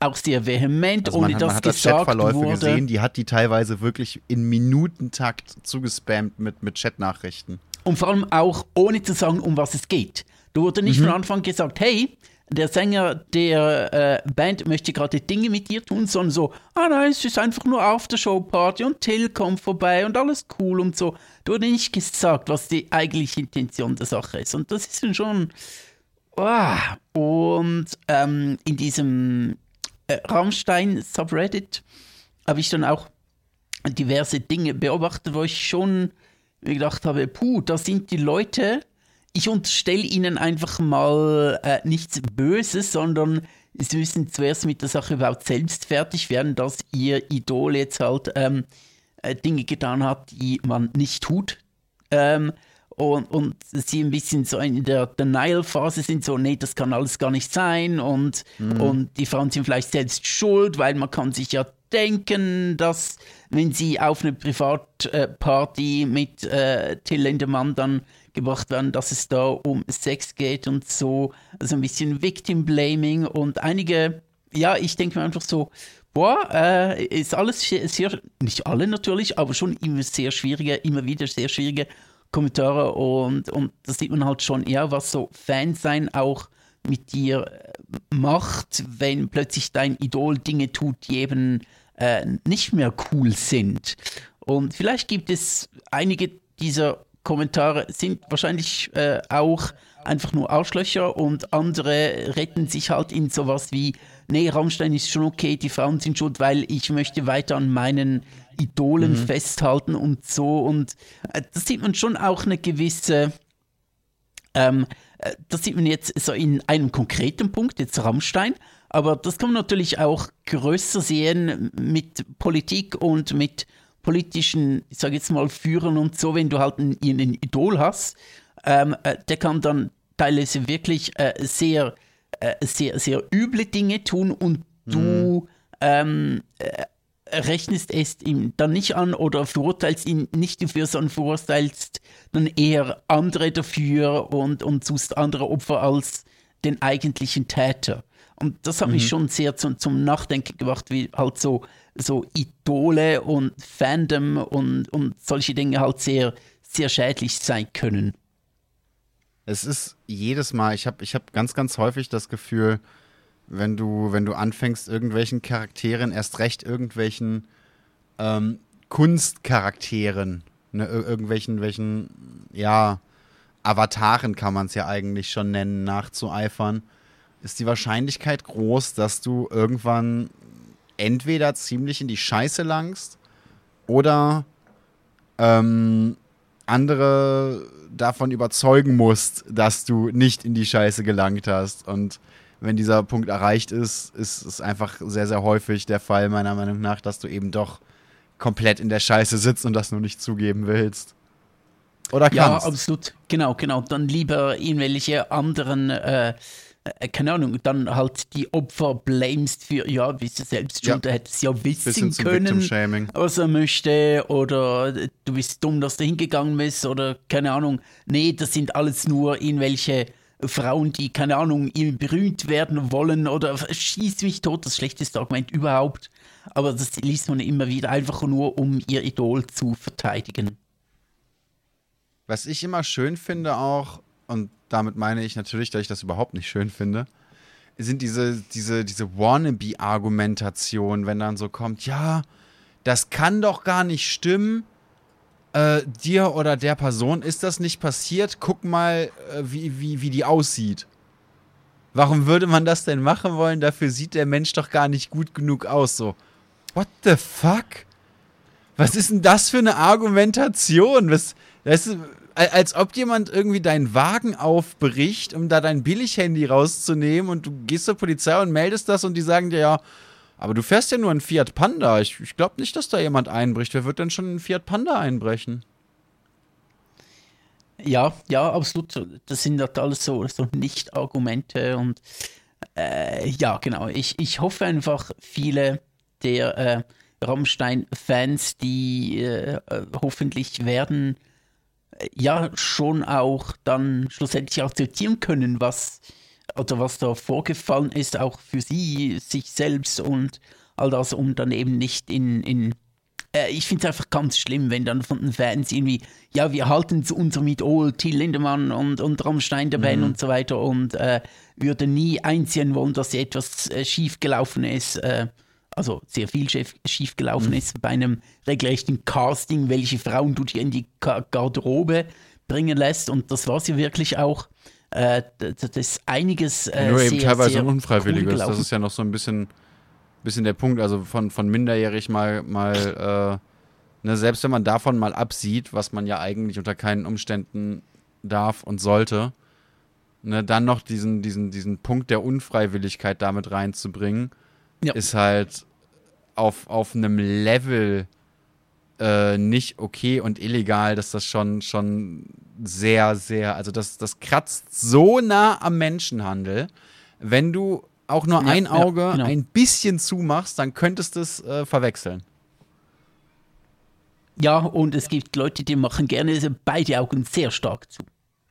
auch sehr vehement, Also ohne man, hat- dass man hat das Chatverläufe wurde. gesehen, die hat die teilweise wirklich in Minutentakt zugespammt mit, mit Chatnachrichten. Und vor allem auch ohne zu sagen, um was es geht. Da wurde nicht Mhm. von Anfang gesagt, hey, der Sänger der äh, Band möchte gerade Dinge mit dir tun, sondern so, ah nein, es ist einfach nur Aftershow-Party und Till kommt vorbei und alles cool und so. Du hast nicht gesagt, was die eigentliche Intention der Sache ist. Und das ist dann schon. Oh. Und ähm, in diesem äh, Rammstein-Subreddit habe ich dann auch diverse Dinge beobachtet, wo ich schon gedacht habe, puh, da sind die Leute, ich unterstelle ihnen einfach mal äh, nichts Böses, sondern sie müssen zuerst mit der Sache überhaupt selbst fertig werden, dass ihr Idol jetzt halt ähm, äh, Dinge getan hat, die man nicht tut. Ähm, und, und sie ein bisschen so in der Denial-Phase sind, so, nee, das kann alles gar nicht sein und, mhm. und die Frauen sind vielleicht selbst schuld, weil man kann sich ja denken, dass wenn sie auf eine Privatparty mit äh, Till Lindemann dann gebracht werden, dass es da um Sex geht und so, also ein bisschen Victim Blaming und einige, ja, ich denke mir einfach so, boah, äh, ist alles sehr, nicht alle natürlich, aber schon immer sehr schwierige, immer wieder sehr schwierige Kommentare und, und da sieht man halt schon eher, was so Fans sein auch mit dir macht, wenn plötzlich dein Idol Dinge tut, die eben äh, nicht mehr cool sind. Und vielleicht gibt es einige dieser Kommentare sind wahrscheinlich äh, auch einfach nur Arschlöcher und andere retten sich halt in sowas wie, nee, Rammstein ist schon okay, die Frauen sind schuld, weil ich möchte weiter an meinen Idolen mhm. festhalten und so. Und äh, da sieht man schon auch eine gewisse, ähm, äh, das sieht man jetzt so in einem konkreten Punkt, jetzt Rammstein, aber das kann man natürlich auch größer sehen mit Politik und mit politischen, ich sage jetzt mal, Führern und so, wenn du halt einen, einen Idol hast, ähm, äh, der kann dann teilweise wirklich äh, sehr, äh, sehr, sehr üble Dinge tun und du mhm. ähm, äh, rechnest es ihm dann nicht an oder verurteilst ihn nicht dafür, sondern verurteilst dann eher andere dafür und, und suchst andere Opfer als den eigentlichen Täter. Und das hat mhm. mich schon sehr zum, zum Nachdenken gebracht, wie halt so, so Idole und Fandom und, und solche Dinge halt sehr, sehr schädlich sein können. Es ist jedes Mal, ich habe ich hab ganz, ganz häufig das Gefühl, wenn du, wenn du anfängst, irgendwelchen Charakteren, erst recht irgendwelchen ähm, Kunstcharakteren, ne, irgendwelchen, welchen, ja, Avataren kann man es ja eigentlich schon nennen, nachzueifern, ist die Wahrscheinlichkeit groß, dass du irgendwann entweder ziemlich in die Scheiße langst oder ähm, andere davon überzeugen musst, dass du nicht in die Scheiße gelangt hast. Und wenn dieser Punkt erreicht ist, ist es einfach sehr, sehr häufig der Fall, meiner Meinung nach, dass du eben doch komplett in der Scheiße sitzt und das nur nicht zugeben willst. Oder kannst. Ja, absolut. Genau, genau. Dann lieber irgendwelche anderen äh, keine Ahnung, dann halt die Opfer blamest für, ja, bist du selbst schuld, ja. du hättest ja wissen können, was er möchte, oder du bist dumm, dass du hingegangen bist, oder keine Ahnung, nee, das sind alles nur irgendwelche Frauen, die, keine Ahnung, berühmt werden wollen, oder schießt mich tot, das schlechteste Argument überhaupt. Aber das liest man immer wieder, einfach nur, um ihr Idol zu verteidigen. Was ich immer schön finde auch, und damit meine ich natürlich, dass ich das überhaupt nicht schön finde, sind diese, diese, diese Wannabe-Argumentation, wenn dann so kommt, ja, das kann doch gar nicht stimmen. Äh, dir oder der Person ist das nicht passiert. Guck mal, äh, wie, wie, wie die aussieht. Warum würde man das denn machen wollen? Dafür sieht der Mensch doch gar nicht gut genug aus. So, what the fuck? Was ist denn das für eine Argumentation? Was, das als ob jemand irgendwie deinen Wagen aufbricht, um da dein Billighandy rauszunehmen und du gehst zur Polizei und meldest das und die sagen dir ja, aber du fährst ja nur einen Fiat Panda. Ich, ich glaube nicht, dass da jemand einbricht. Wer wird denn schon einen Fiat Panda einbrechen? Ja, ja, absolut. Das sind halt alles so, so Nicht-Argumente und äh, ja, genau. Ich, ich hoffe einfach, viele der äh, Rammstein-Fans, die äh, hoffentlich werden ja schon auch dann schlussendlich akzeptieren können, was oder was da vorgefallen ist, auch für sie, sich selbst und all das, um dann eben nicht in, in äh, ich finde es einfach ganz schlimm, wenn dann von den Fans irgendwie, ja, wir halten zu unserem Idol Till Lindemann und, und Rammstein der Band mhm. und so weiter und äh, würden nie einsehen wollen, dass etwas äh, schiefgelaufen ist. Äh, also sehr viel schief, gelaufen mhm. ist bei einem regelrechten Casting, welche Frauen du dir in die Garderobe bringen lässt. Und das war sie wirklich auch. Äh, das ist einiges. Äh, Nur eben sehr, teilweise sehr unfreiwilliges. Cool das ist ja noch so ein bisschen, bisschen der Punkt. Also von, von minderjährig mal, mal äh, ne, selbst wenn man davon mal absieht, was man ja eigentlich unter keinen Umständen darf und sollte, ne, dann noch diesen, diesen, diesen Punkt der Unfreiwilligkeit damit reinzubringen ja. ist halt auf, auf einem Level äh, nicht okay und illegal, dass das schon, schon sehr, sehr, also das, das kratzt so nah am Menschenhandel. Wenn du auch nur ja, ein Auge ja, genau. ein bisschen zumachst, dann könntest du es äh, verwechseln. Ja, und es gibt Leute, die machen gerne beide Augen sehr stark zu.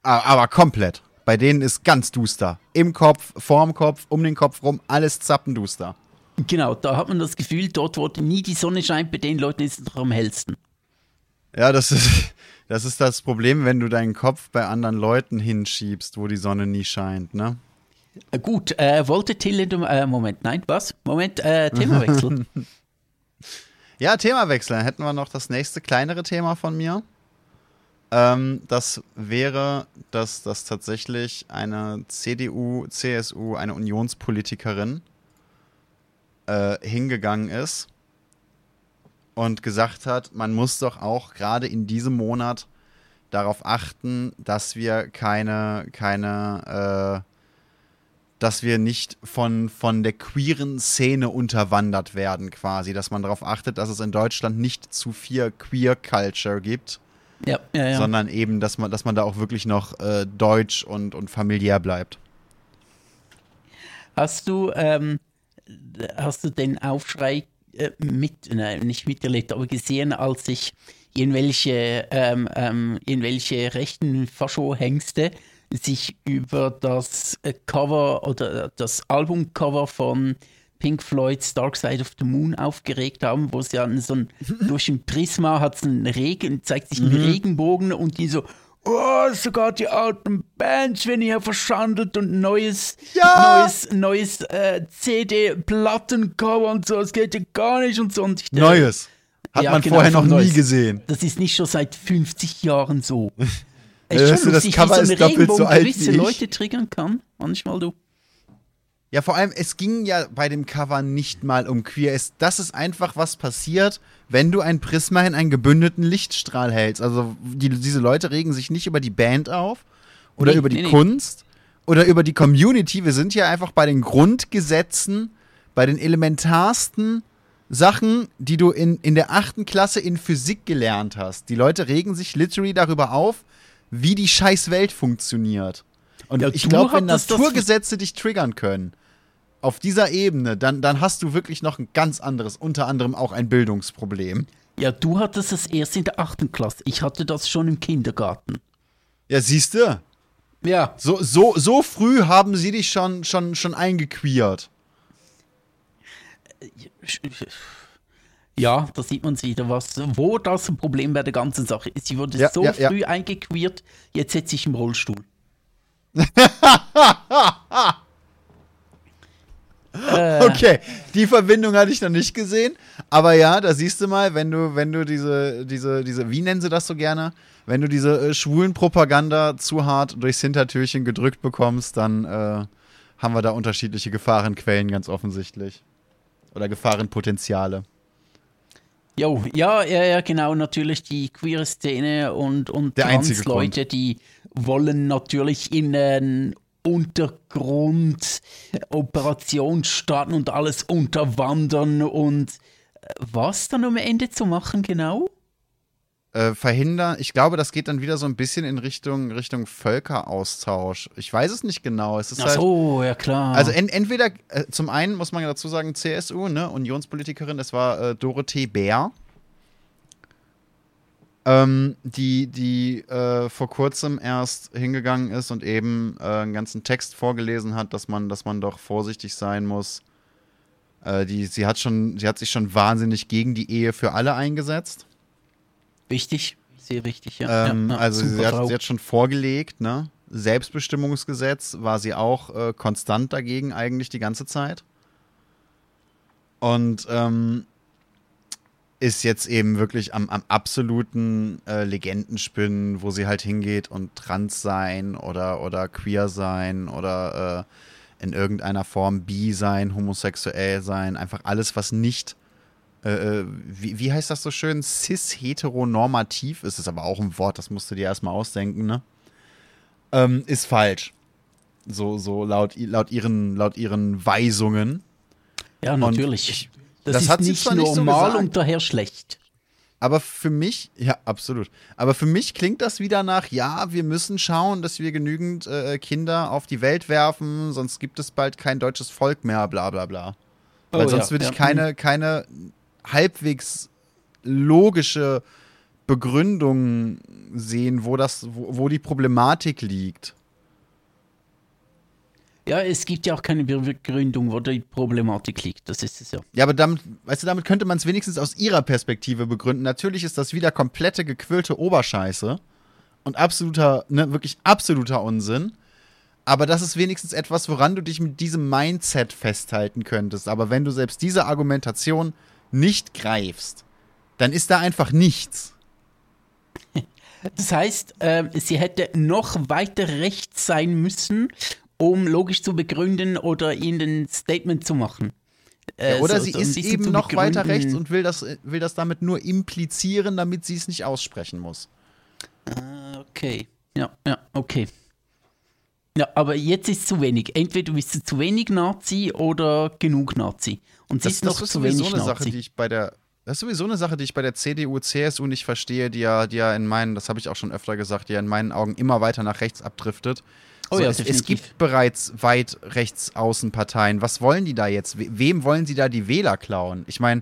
Aber komplett. Bei denen ist ganz duster. Im Kopf, vorm Kopf, um den Kopf rum, alles zappenduster. Genau, da hat man das Gefühl, dort, wo nie die Sonne scheint, bei den Leuten ist es noch am hellsten. Ja, das ist, das ist das Problem, wenn du deinen Kopf bei anderen Leuten hinschiebst, wo die Sonne nie scheint, ne? Äh, gut, äh, wollte Till äh, Moment, nein, was? Moment, äh, Themawechsel. ja, Themawechsel. Dann hätten wir noch das nächste kleinere Thema von mir. Ähm, das wäre, dass das tatsächlich eine CDU, CSU, eine Unionspolitikerin äh, hingegangen ist und gesagt hat, man muss doch auch gerade in diesem Monat darauf achten, dass wir keine, keine, äh, dass wir nicht von, von der queeren Szene unterwandert werden, quasi. Dass man darauf achtet, dass es in Deutschland nicht zu viel Queer Culture gibt. Ja, ja, ja. Sondern eben, dass man, dass man da auch wirklich noch äh, deutsch und, und familiär bleibt. Hast du ähm, hast du den Aufschrei äh, mit, nein, nicht miterlebt, aber gesehen, als sich irgendwelche, ähm, ähm, irgendwelche rechten Fascho-Hengste sich über das äh, Cover oder das Albumcover von Pink Floyd's Dark Side of the Moon aufgeregt haben, wo sie ja so ein, durch ein Prisma hat es einen Regen, zeigt sich ein mhm. Regenbogen und die so, oh, sogar die alten Bands werden hier verschandelt und neues, ja! neues, neues äh, CD-Plattencover und so, es geht ja gar nicht und so. Und ich, neues. Hat ja, man genau, vorher noch nie gesehen. Das ist nicht schon seit 50 Jahren so. Es ist schon das Cover ist doppelt so alt gewisse wie ich. Leute triggern kann. Manchmal du. Ja, vor allem, es ging ja bei dem Cover nicht mal um Queer. das ist einfach, was passiert, wenn du ein Prisma in einen gebündelten Lichtstrahl hältst. Also die, diese Leute regen sich nicht über die Band auf oder nee, über die nee, Kunst nee. oder über die Community. Wir sind ja einfach bei den Grundgesetzen, bei den elementarsten Sachen, die du in, in der achten Klasse in Physik gelernt hast. Die Leute regen sich literally darüber auf, wie die scheiß Welt funktioniert. Und ja, ich glaube, wenn Naturgesetze dich triggern können, auf dieser Ebene, dann, dann hast du wirklich noch ein ganz anderes, unter anderem auch ein Bildungsproblem. Ja, du hattest es erst in der achten Klasse. Ich hatte das schon im Kindergarten. Ja, siehst du? Ja. So, so, so früh haben sie dich schon, schon, schon eingequeert. Ja, da sieht man wieder, was, wo das ein Problem bei der ganzen Sache ist. Sie wurde ja, so ja, früh ja. eingequeert, jetzt sitze ich im Rollstuhl. Äh. Okay, die Verbindung hatte ich noch nicht gesehen. Aber ja, da siehst du mal, wenn du, wenn du diese, diese, diese, wie nennen sie das so gerne? Wenn du diese äh, schwulen Propaganda zu hart durchs Hintertürchen gedrückt bekommst, dann äh, haben wir da unterschiedliche Gefahrenquellen ganz offensichtlich. Oder Gefahrenpotenziale. Jo, ja, ja, ja, genau, natürlich die queere Szene und, und Trans-Leute, die wollen natürlich in einen Untergrund Operation starten und alles unterwandern und äh, was dann am Ende zu machen genau? Äh, verhindern, ich glaube, das geht dann wieder so ein bisschen in Richtung, Richtung Völkeraustausch. Ich weiß es nicht genau. Es ist Ach so, halt, ja klar. Also en, entweder, äh, zum einen muss man ja dazu sagen, CSU, ne, Unionspolitikerin, das war äh, Dorothee Bär ähm, die, die äh, vor kurzem erst hingegangen ist und eben äh, einen ganzen Text vorgelesen hat, dass man, dass man doch vorsichtig sein muss, Äh, die, sie, hat schon, sie hat sich schon wahnsinnig gegen die Ehe für alle eingesetzt. Wichtig, sehr wichtig, ja. Ähm, ja, ja also sie hat, sie hat, schon vorgelegt, ne? Selbstbestimmungsgesetz war sie auch äh, konstant dagegen eigentlich die ganze Zeit. Und ähm, ist jetzt eben wirklich am, am absoluten äh, Legendenspinnen, wo sie halt hingeht und trans sein oder, oder queer sein oder äh, in irgendeiner Form bi sein, homosexuell sein, einfach alles, was nicht, äh, äh wie, wie heißt das so schön, cis-heteronormativ ist, ist aber auch ein Wort, das musst du dir erstmal ausdenken, ne? Ähm, ist falsch. So, so laut, laut, ihren, laut ihren Weisungen. Ja, natürlich. Das, das ist hat nicht nicht normal so und daher schlecht. Aber für mich, ja, absolut. Aber für mich klingt das wieder nach, ja, wir müssen schauen, dass wir genügend äh, Kinder auf die Welt werfen, sonst gibt es bald kein deutsches Volk mehr, bla bla bla. Oh, Weil sonst ja, würde ich ja. keine, keine halbwegs logische Begründung sehen, wo das, wo, wo die Problematik liegt. Ja, es gibt ja auch keine Begründung, wo die Problematik liegt. Das ist es ja. Ja, aber damit, weißt du, damit könnte man es wenigstens aus ihrer Perspektive begründen. Natürlich ist das wieder komplette gequillte Oberscheiße und absoluter, ne, wirklich absoluter Unsinn. Aber das ist wenigstens etwas, woran du dich mit diesem Mindset festhalten könntest. Aber wenn du selbst diese Argumentation nicht greifst, dann ist da einfach nichts. Das heißt, äh, sie hätte noch weiter rechts sein müssen um logisch zu begründen oder ihnen ein Statement zu machen. Äh, ja, oder so, sie so ist eben noch begründen. weiter rechts und will das, will das damit nur implizieren, damit sie es nicht aussprechen muss. Ah, okay. Ja, ja, okay. Ja, aber jetzt ist es zu wenig. Entweder du bist zu wenig Nazi oder genug Nazi. Und sie das, ist noch das zu wenig eine Nazi. Sache, die ich bei der das ist sowieso eine Sache, die ich bei der CDU, CSU nicht verstehe, die ja, die ja in meinen, das habe ich auch schon öfter gesagt, die ja in meinen Augen immer weiter nach rechts abdriftet. Oh so, ja, es, es, gibt bereits weit rechtsaußen Parteien. Was wollen die da jetzt? Wem wollen sie da die Wähler klauen? Ich meine,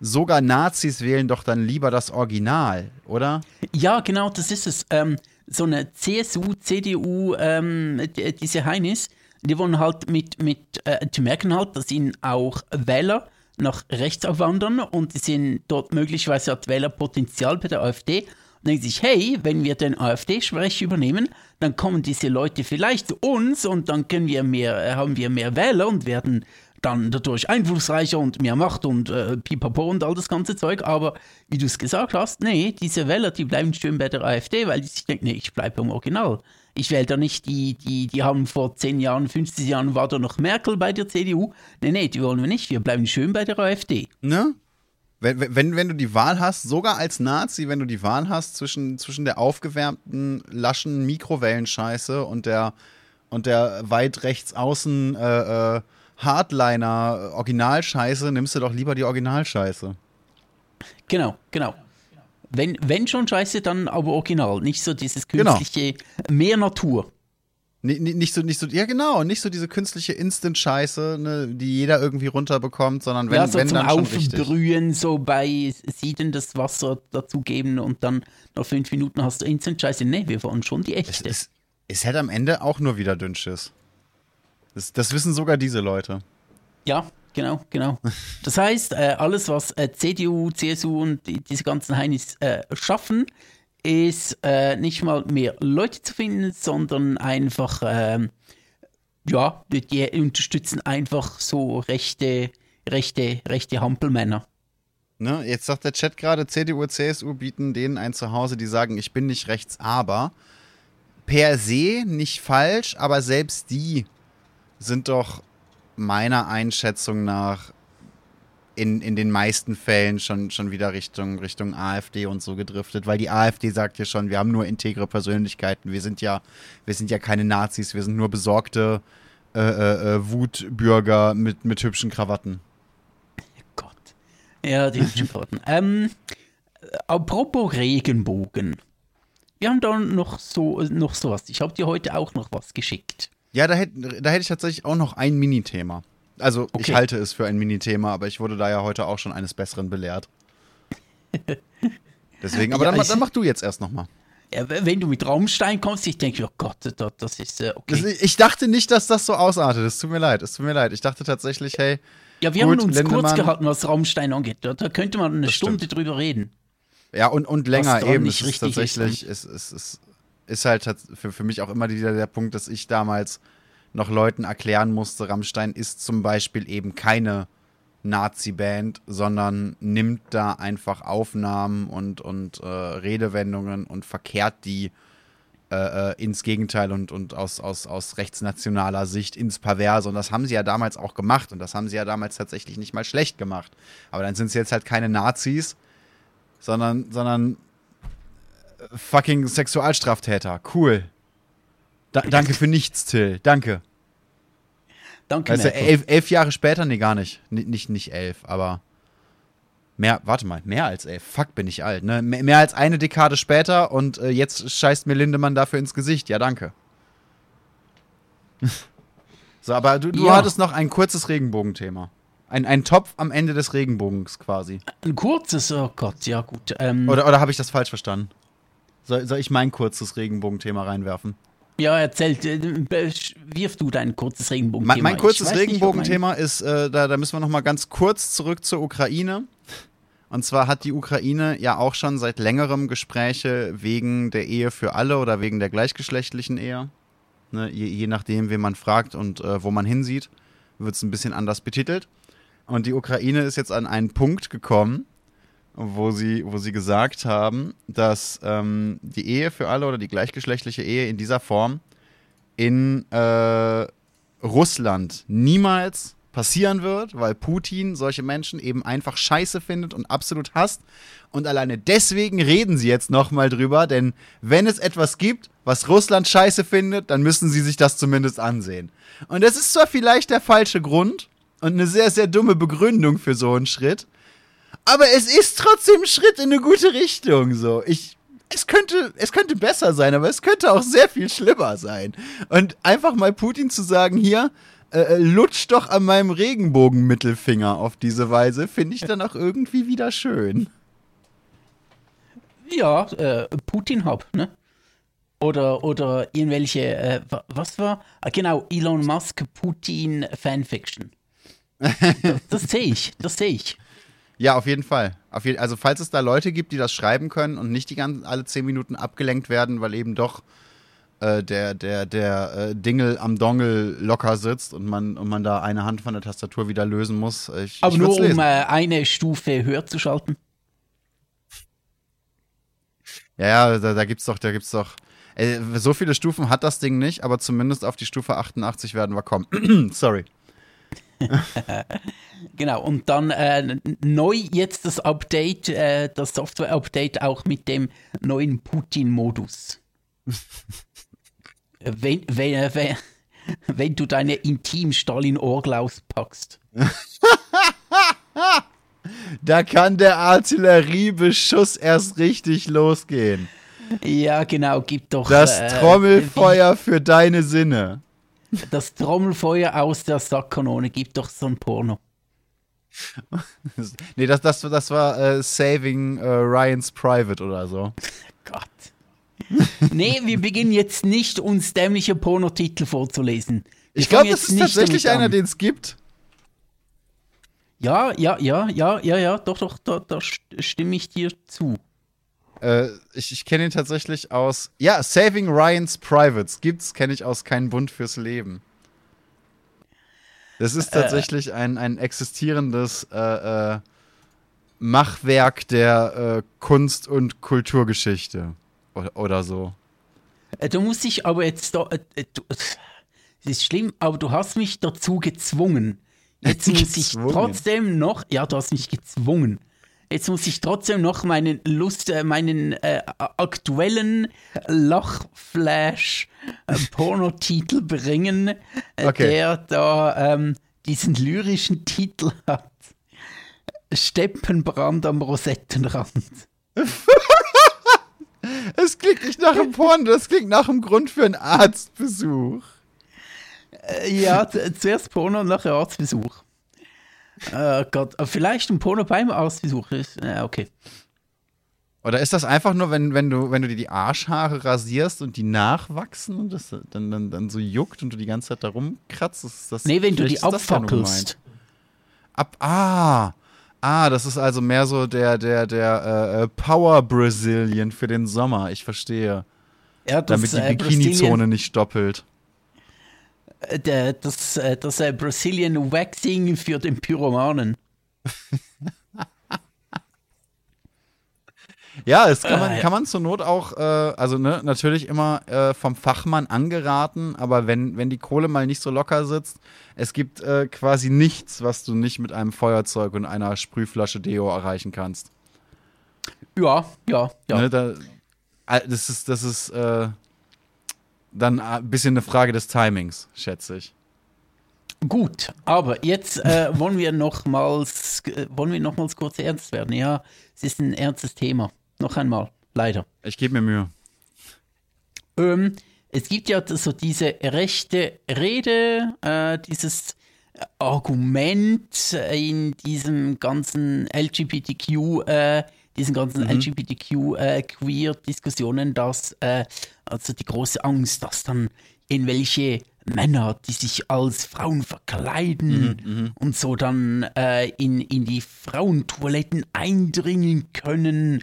sogar Nazis wählen doch dann lieber das Original, oder? Ja, genau, das ist es. Ähm, so eine CSU, CDU, ähm, diese Heinis, die wollen halt mit, mit äh, die merken halt, dass ihnen auch Wähler nach rechts abwandern und die sehen dort möglicherweise hat Wählerpotenzial bei der AfD denkt sich, hey, wenn wir den AfD-Sprech übernehmen, dann kommen diese Leute vielleicht zu uns und dann können wir mehr, äh, haben wir mehr Wähler und werden dann dadurch einflussreicher und mehr Macht und äh, pipapo und all das ganze Zeug. Aber wie du es gesagt hast, nee, diese Wähler, die bleiben schön bei der AfD, weil die sich denken, nee, ich bleibe im Original. Ich wähle da nicht die, die, die haben vor 10 Jahren, 50 Jahren war da noch Merkel bei der CDU. Nee, nee, die wollen wir nicht. Wir bleiben schön bei der AfD. Ne? Wenn, wenn, wenn du die Wahl hast, sogar als Nazi, wenn du die Wahl hast zwischen, zwischen der aufgewärmten, laschen Mikrowellenscheiße und der, und der weit rechts außen äh, äh, Hardliner Originalscheiße, nimmst du doch lieber die Originalscheiße. Genau, genau. Wenn, wenn schon Scheiße, dann aber original. Nicht so dieses genau. künstliche, genau. mehr Natur. Nicht, so, nicht so, ja genau, nicht so diese künstliche Instant-Scheiße, ne, die jeder irgendwie runterbekommt, sondern wenn, ja, so wenn zum dann Aufbrühen, so bei Sieden das Wasser dazugeben und dann nach fünf Minuten hast du Instant-Scheiße. Nee, wir wollen schon die echte. Es, es, es hätte am Ende auch nur wieder Dünnschiss. Das, das wissen sogar diese Leute. Ja, genau, genau. Das heißt, äh, alles, was äh, CDU, CSU und die, diese ganzen Heinis äh, schaffen, ist äh, nicht mal mehr Leute zu finden, sondern einfach, ähm, ja, die unterstützen einfach so rechte, rechte, rechte Hampelmänner. Ne, jetzt sagt der Chat gerade, CDU, CSU bieten denen ein Zuhause, die sagen, ich bin nicht rechts, aber per se nicht falsch, aber selbst die sind doch meiner Einschätzung nach in, in den meisten Fällen schon, schon wieder Richtung, Richtung AfD und so gedriftet, weil die AfD sagt ja schon, wir haben nur integre Persönlichkeiten, wir sind ja, wir sind ja keine Nazis, wir sind nur besorgte äh, äh, äh Wutbürger mit, mit hübschen Krawatten. Gott. Ja, die hübschen Krawatten. ähm, apropos Regenbogen. Wir haben da noch so noch sowas. Ich habe dir heute auch noch was geschickt. Ja, da hätte da hätt ich tatsächlich auch noch ein Minithema. Also okay. ich halte es für ein Minithema, aber ich wurde da ja heute auch schon eines Besseren belehrt. Deswegen, aber ja, dann, dann mach du jetzt erst nochmal. Ja, wenn du mit Raumstein kommst, ich denke, oh Gott, das ist äh, okay. Das, ich dachte nicht, dass das so ausartet. Es tut mir leid, es tut mir leid. Ich dachte tatsächlich, hey, Ja, wir Gut, haben uns Lindemann- kurz gehalten, was Rammstein angeht. Da, da könnte man eine Stunde stimmt. drüber reden. Ja, und, und länger eben. nicht Es ist richtig ist, tatsächlich, es, es, es ist halt für, für mich auch immer wieder der Punkt, dass ich damals noch Leuten erklären musste, Rammstein ist zum Beispiel eben keine Nazi-Band, sondern nimmt da einfach Aufnahmen und, und äh, Redewendungen und verkehrt die äh, äh, ins Gegenteil und, und aus, aus, aus rechtsnationaler Sicht ins Perverse. Und das haben sie ja damals auch gemacht. Und das haben sie ja damals tatsächlich nicht mal schlecht gemacht. Aber dann sind sie jetzt halt keine Nazis, sondern, sondern äh, fucking Sexualstraftäter. Cool. Da, danke für nichts, Till. Danke. Danke, Weißt du, elf, elf Jahre später? Nee, gar nicht. N nicht, nicht elf, aber mehr, warte mal, mehr als elf. Fuck, bin ich alt, ne? Mehr, mehr als eine Dekade später und äh, jetzt scheißt mir Lindemann dafür ins Gesicht. Ja, danke. so, aber du, du Ja. hattest noch ein kurzes Regenbogenthema. Ein, ein Topf am Ende des Regenbogens quasi. Ein kurzes, oh Gott, ja gut. Ähm, Oder, oder habe ich das falsch verstanden? Soll, soll ich mein kurzes Regenbogenthema reinwerfen? Ja, erzählt, äh, wirf du dein kurzes Regenbogenthema. Mein, mein kurzes Regenbogenthema ist, äh, da, da müssen wir noch mal ganz kurz zurück zur Ukraine. Und zwar hat die Ukraine ja auch schon seit längerem Gespräche wegen der Ehe für alle oder wegen der gleichgeschlechtlichen Ehe. Ne, je, je nachdem, wen man fragt und äh, wo man hinsieht, wird es ein bisschen anders betitelt. Und die Ukraine ist jetzt an einen Punkt gekommen, wo sie, wo sie gesagt haben, dass ähm, die Ehe für alle oder die gleichgeschlechtliche Ehe in dieser Form in äh, Russland niemals passieren wird, weil Putin solche Menschen eben einfach scheiße findet und absolut hasst. Und alleine deswegen reden sie jetzt nochmal drüber, denn wenn es etwas gibt, was Russland scheiße findet, dann müssen sie sich das zumindest ansehen. Und das ist zwar vielleicht der falsche Grund und eine sehr, sehr dumme Begründung für so einen Schritt, aber es ist trotzdem ein Schritt in eine gute Richtung. So, ich, es könnte, es könnte besser sein, aber es könnte auch sehr viel schlimmer sein. Und einfach mal Putin zu sagen, hier, äh, lutsch doch an meinem Regenbogenmittelfinger auf diese Weise, finde ich dann auch irgendwie wieder schön. Ja, äh, Putin hab, ne? Oder, oder irgendwelche, äh, wa- was war? Ah, genau, Elon Musk, Putin Fanfiction. Das, das sehe ich, das sehe ich. Ja, auf jeden Fall. Auf je also falls es da Leute gibt, die das schreiben können und nicht die ganzen alle zehn Minuten abgelenkt werden, weil eben doch äh, der, der, der äh, Dingel am Dongle locker sitzt und man, und man da eine Hand von der Tastatur wieder lösen muss. Ich, Aber ich nur würd's um lesen. äh, eine Stufe höher zu schalten. Ja, ja, da, da gibt's doch, da gibt's doch. Äh, so viele Stufen hat das Ding nicht, aber zumindest auf die Stufe 88 werden wir kommen. Sorry. Genau, und dann äh, neu jetzt das Update, äh, das Software-Update auch mit dem neuen Putin-Modus. wenn, wenn, äh, wenn, wenn du deine Intim-Stalin-Orgel auspackst. Da kann der Artilleriebeschuss erst richtig losgehen. Ja, genau, gib doch Das äh, Trommelfeuer für deine Sinne. Das Trommelfeuer aus der Sackkanone, gib doch so ein Porno. Nee, das, das, das war äh, Saving äh, Ryan's Private oder so. Gott. nee, wir beginnen jetzt nicht, uns dämliche Pornotitel vorzulesen. Wir Ich glaube, das ist tatsächlich einer, den es gibt. Ja, ja, ja, ja, ja, ja, doch, doch, da, da st- stimme ich dir zu. Äh, ich ich kenne ihn tatsächlich aus. Ja, Saving Ryan's Privates gibt's, kenne ich aus Kein Bund fürs Leben. Das ist tatsächlich ein, ein existierendes äh, äh, Machwerk der äh, Kunst- und Kulturgeschichte. Oder, oder so. Äh, Du musst dich aber jetzt da, äh, äh, es ist schlimm, aber du hast mich dazu gezwungen. Jetzt muss ich trotzdem noch, ja, du hast mich gezwungen. Jetzt muss ich trotzdem noch meinen Lust, äh, meinen äh, aktuellen Lachflash äh, Pornotitel bringen, äh, Okay. der da ähm, diesen lyrischen Titel hat. Steppenbrand am Rosettenrand. Es klingt nicht nach einem Porn, das klingt nach einem Grund für einen Arztbesuch. Ja, zuerst Porno und nachher Arztbesuch. Äh, Gott, äh, vielleicht ein Porno beim Arztbesuch ist. Äh, okay. Oder ist das einfach nur, wenn, wenn, du, wenn du dir die Arschhaare rasierst und die nachwachsen und das dann, dann, dann so juckt und du die ganze Zeit da rumkratzt? Ist das, Nee, wenn du die ja abfackelst. Ab, ah, ah, das ist also mehr so der, der, der äh, äh Power Brazilian für den Sommer. Ich verstehe. Ja, das, Damit die äh, Bikini-Zone nicht doppelt. Äh, der, das das äh, Brazilian Waxing für den Pyromanen. Ja, es kann man, kann man zur Not auch, äh, also ne, natürlich immer äh, vom Fachmann angeraten, aber wenn, wenn die Kohle mal nicht so locker sitzt, es gibt äh, quasi nichts, was du nicht mit einem Feuerzeug und einer Sprühflasche Deo erreichen kannst. Ja, ja, ja. Ne, da, das ist, das ist äh, dann ein bisschen eine Frage des Timings, schätze ich. Gut, aber jetzt äh, wollen wir nochmals, äh, wollen wir nochmals kurz ernst werden. Ja, es ist ein ernstes Thema. Noch einmal, leider. Ich gebe mir Mühe. Ähm, es gibt ja so diese rechte Rede, äh, dieses Argument in diesem ganzen LGBTQ, äh, diesen ganzen mhm. LGBTQ-Queer-Diskussionen, äh, dass äh, also die große Angst, dass dann in welche Männer, die sich als Frauen verkleiden mhm, mhm. und so dann äh, in, in die Frauentoiletten eindringen können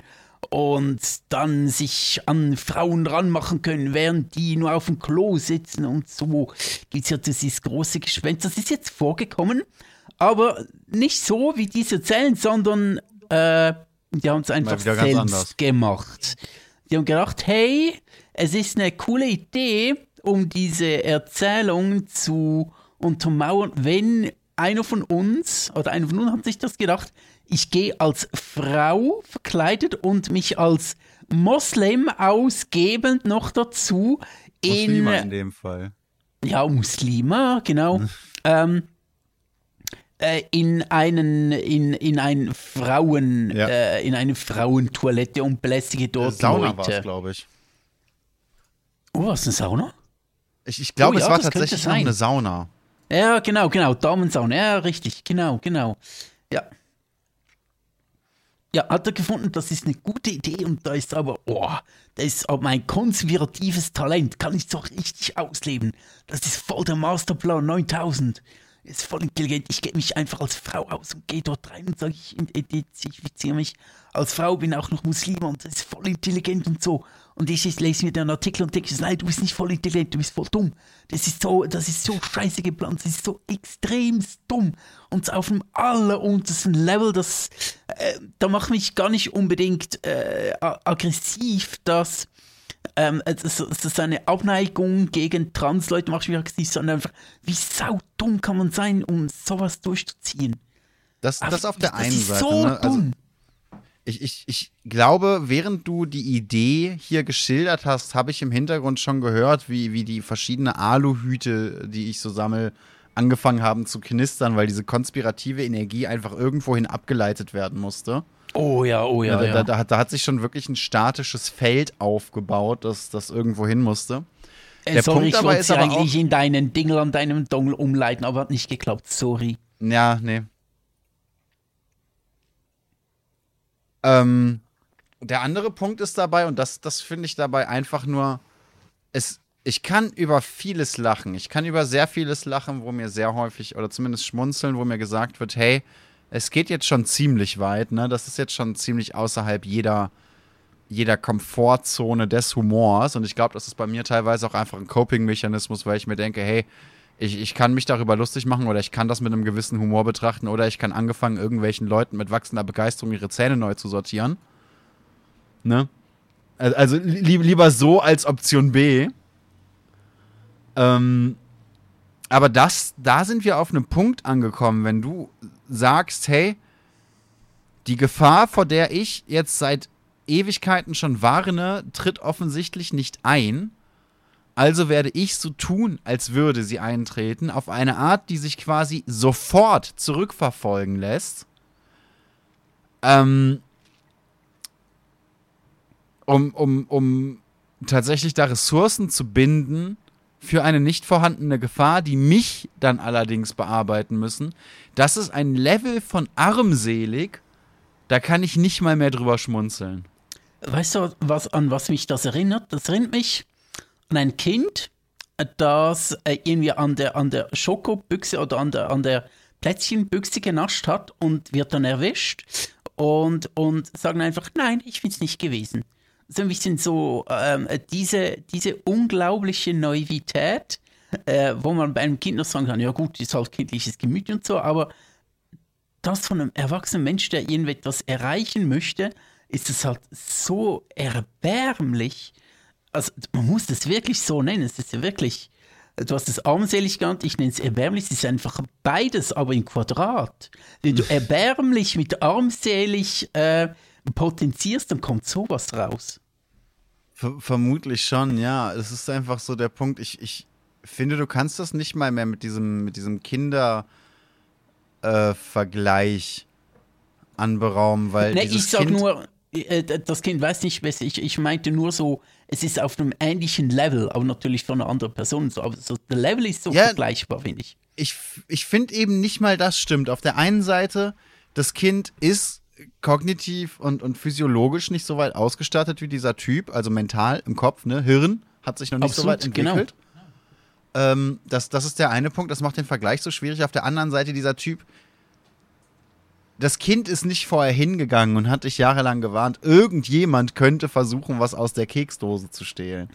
und dann sich an Frauen ranmachen können, während die nur auf dem Klo sitzen und so gibt es ja dieses große Geschwänz. Das ist jetzt vorgekommen, aber nicht so, wie die erzählen, sondern äh, die haben es einfach selbst gemacht. Die haben gedacht, hey, es ist eine coole Idee, um diese Erzählung zu untermauern, wenn einer von uns, oder einer von uns hat sich das gedacht, ich gehe als Frau verkleidet und mich als Moslem ausgebend noch dazu in. Muslima in dem Fall. Ja, Muslima, genau. ähm, äh, in einen in, in ein Frauen ja. äh, in eine Frauentoilette und belästige dort Sauna Leute. Sauna glaube ich. Oh, was eine Sauna? Ich, ich glaube, oh, ja, es war tatsächlich noch eine Sauna. Ja, genau, genau, Damensauna. Ja, richtig, genau, genau. Ja. Ja, hat er gefunden, das ist eine gute Idee und da ist aber, oh, da ist aber mein konservatives Talent, kann ich doch richtig ausleben. Das ist voll der Masterplan 9000 ist voll intelligent. Ich gebe mich einfach als Frau aus und gehe dort rein und sage, ich identifiziere mich als Frau, bin auch noch Muslim und das ist voll intelligent und so. Und ich, ich lese mir den Artikel und denke, nein, du bist nicht voll intelligent, du bist voll dumm. Das ist so, das ist so scheiße geplant, das ist so extrem dumm. Und auf dem alleruntersten Level, das, äh, da macht mich gar nicht unbedingt äh, aggressiv, dass ähm, das, das ist eine Abneigung gegen Transleute, machst du mir nicht, sondern einfach, wie saudumm kann man sein, um sowas durchzuziehen? Das, das auf der einen Seite. So ne? also, ich, ich, ich glaube, während du die Idee hier geschildert hast, habe ich im Hintergrund schon gehört, wie, wie die verschiedenen Aluhüte, die ich so sammle, angefangen haben zu knistern, weil diese konspirative Energie einfach irgendwohin abgeleitet werden musste. Oh ja, oh ja. ja, da, Da, da, hat sich schon wirklich ein statisches Feld aufgebaut, das, das irgendwo hin musste. Äh, Der sorry, Punkt ich wollte sie eigentlich in deinen Dingel an deinem Dongel umleiten, aber hat nicht geklappt. Sorry. Ja, nee. Ähm, der andere Punkt ist dabei, und das, das finde ich dabei einfach nur, es, ich kann über vieles lachen. Ich kann über sehr vieles lachen, wo mir sehr häufig, oder zumindest schmunzeln, wo mir gesagt wird, hey, es geht jetzt schon ziemlich weit, ne? Das ist jetzt schon ziemlich außerhalb jeder, jeder Komfortzone des Humors. Und ich glaube, das ist bei mir teilweise auch einfach ein Coping-Mechanismus, weil ich mir denke, hey, ich, ich kann mich darüber lustig machen oder ich kann das mit einem gewissen Humor betrachten oder ich kann angefangen, irgendwelchen Leuten mit wachsender Begeisterung ihre Zähne neu zu sortieren. Ne? Also li lieber so als Option B. Ähm, aber das, da sind wir auf einem Punkt angekommen, wenn du sagst, hey, die Gefahr, vor der ich jetzt seit Ewigkeiten schon warne, tritt offensichtlich nicht ein. Also werde ich so tun, als würde sie eintreten, auf eine Art, die sich quasi sofort zurückverfolgen lässt. Ähm, um, um, um tatsächlich da Ressourcen zu binden, für eine nicht vorhandene Gefahr, die mich dann allerdings bearbeiten müssen. Das ist ein Level von armselig, da kann ich nicht mal mehr drüber schmunzeln. Weißt du, was, an was mich das erinnert? Das erinnert mich an ein Kind, das äh, irgendwie an der, an der Schokobüchse oder an der, an der Plätzchenbüchse genascht hat und wird dann erwischt und, und sagen einfach, nein, ich bin es nicht gewesen. So ein bisschen so ähm, diese, diese unglaubliche Naivität, äh, wo man bei einem Kind noch sagen kann, ja gut, ist halt kindliches Gemüt und so, aber das von einem erwachsenen Mensch, der irgendetwas erreichen möchte, ist es halt so erbärmlich. Also man muss das wirklich so nennen. Es ist ja wirklich, du hast es armselig genannt, ich nenne es erbärmlich. Es ist einfach beides, aber in Quadrat. Wenn du erbärmlich mit armselig äh, potenzierst, dann kommt sowas raus. Vermutlich schon, ja. Es ist einfach so der Punkt, ich, ich finde, du kannst das nicht mal mehr mit diesem, mit diesem Kindervergleich äh, anberaumen, weil. Nee, ich sag kind nur, äh, das Kind weiß nicht besser. Ich, ich meinte nur so, es ist auf einem ähnlichen Level, aber natürlich von einer anderen Person. So, aber so, der Level ist so ja, vergleichbar, finde ich. Ich, ich finde eben nicht mal das stimmt. Auf der einen Seite, das Kind ist kognitiv und, und physiologisch nicht so weit ausgestattet wie dieser Typ, also mental im Kopf, ne? Hirn hat sich noch nicht Absolut, so weit genau. entwickelt. Genau. Ähm, das, das ist der eine Punkt, das macht den Vergleich so schwierig. Auf der anderen Seite, dieser Typ das Kind ist nicht vorher hingegangen und hat dich jahrelang gewarnt, irgendjemand könnte versuchen, was aus der Keksdose zu stehlen.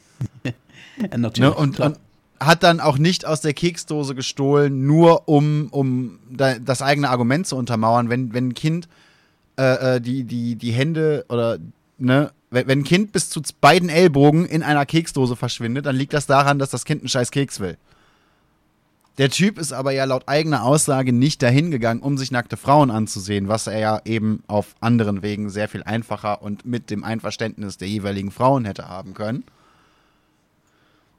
natürlich. Ne? Und, und, hat dann auch nicht aus der Keksdose gestohlen, nur um, um das eigene Argument zu untermauern. Wenn, wenn ein Kind äh, äh, die, die, die Hände oder, ne, wenn, ein Kind bis zu beiden Ellbogen in einer Keksdose verschwindet, dann liegt das daran, dass das Kind einen scheiß Keks will. Der Typ ist aber ja laut eigener Aussage nicht dahin gegangen, um sich nackte Frauen anzusehen, was er ja eben auf anderen Wegen sehr viel einfacher und mit dem Einverständnis der jeweiligen Frauen hätte haben können.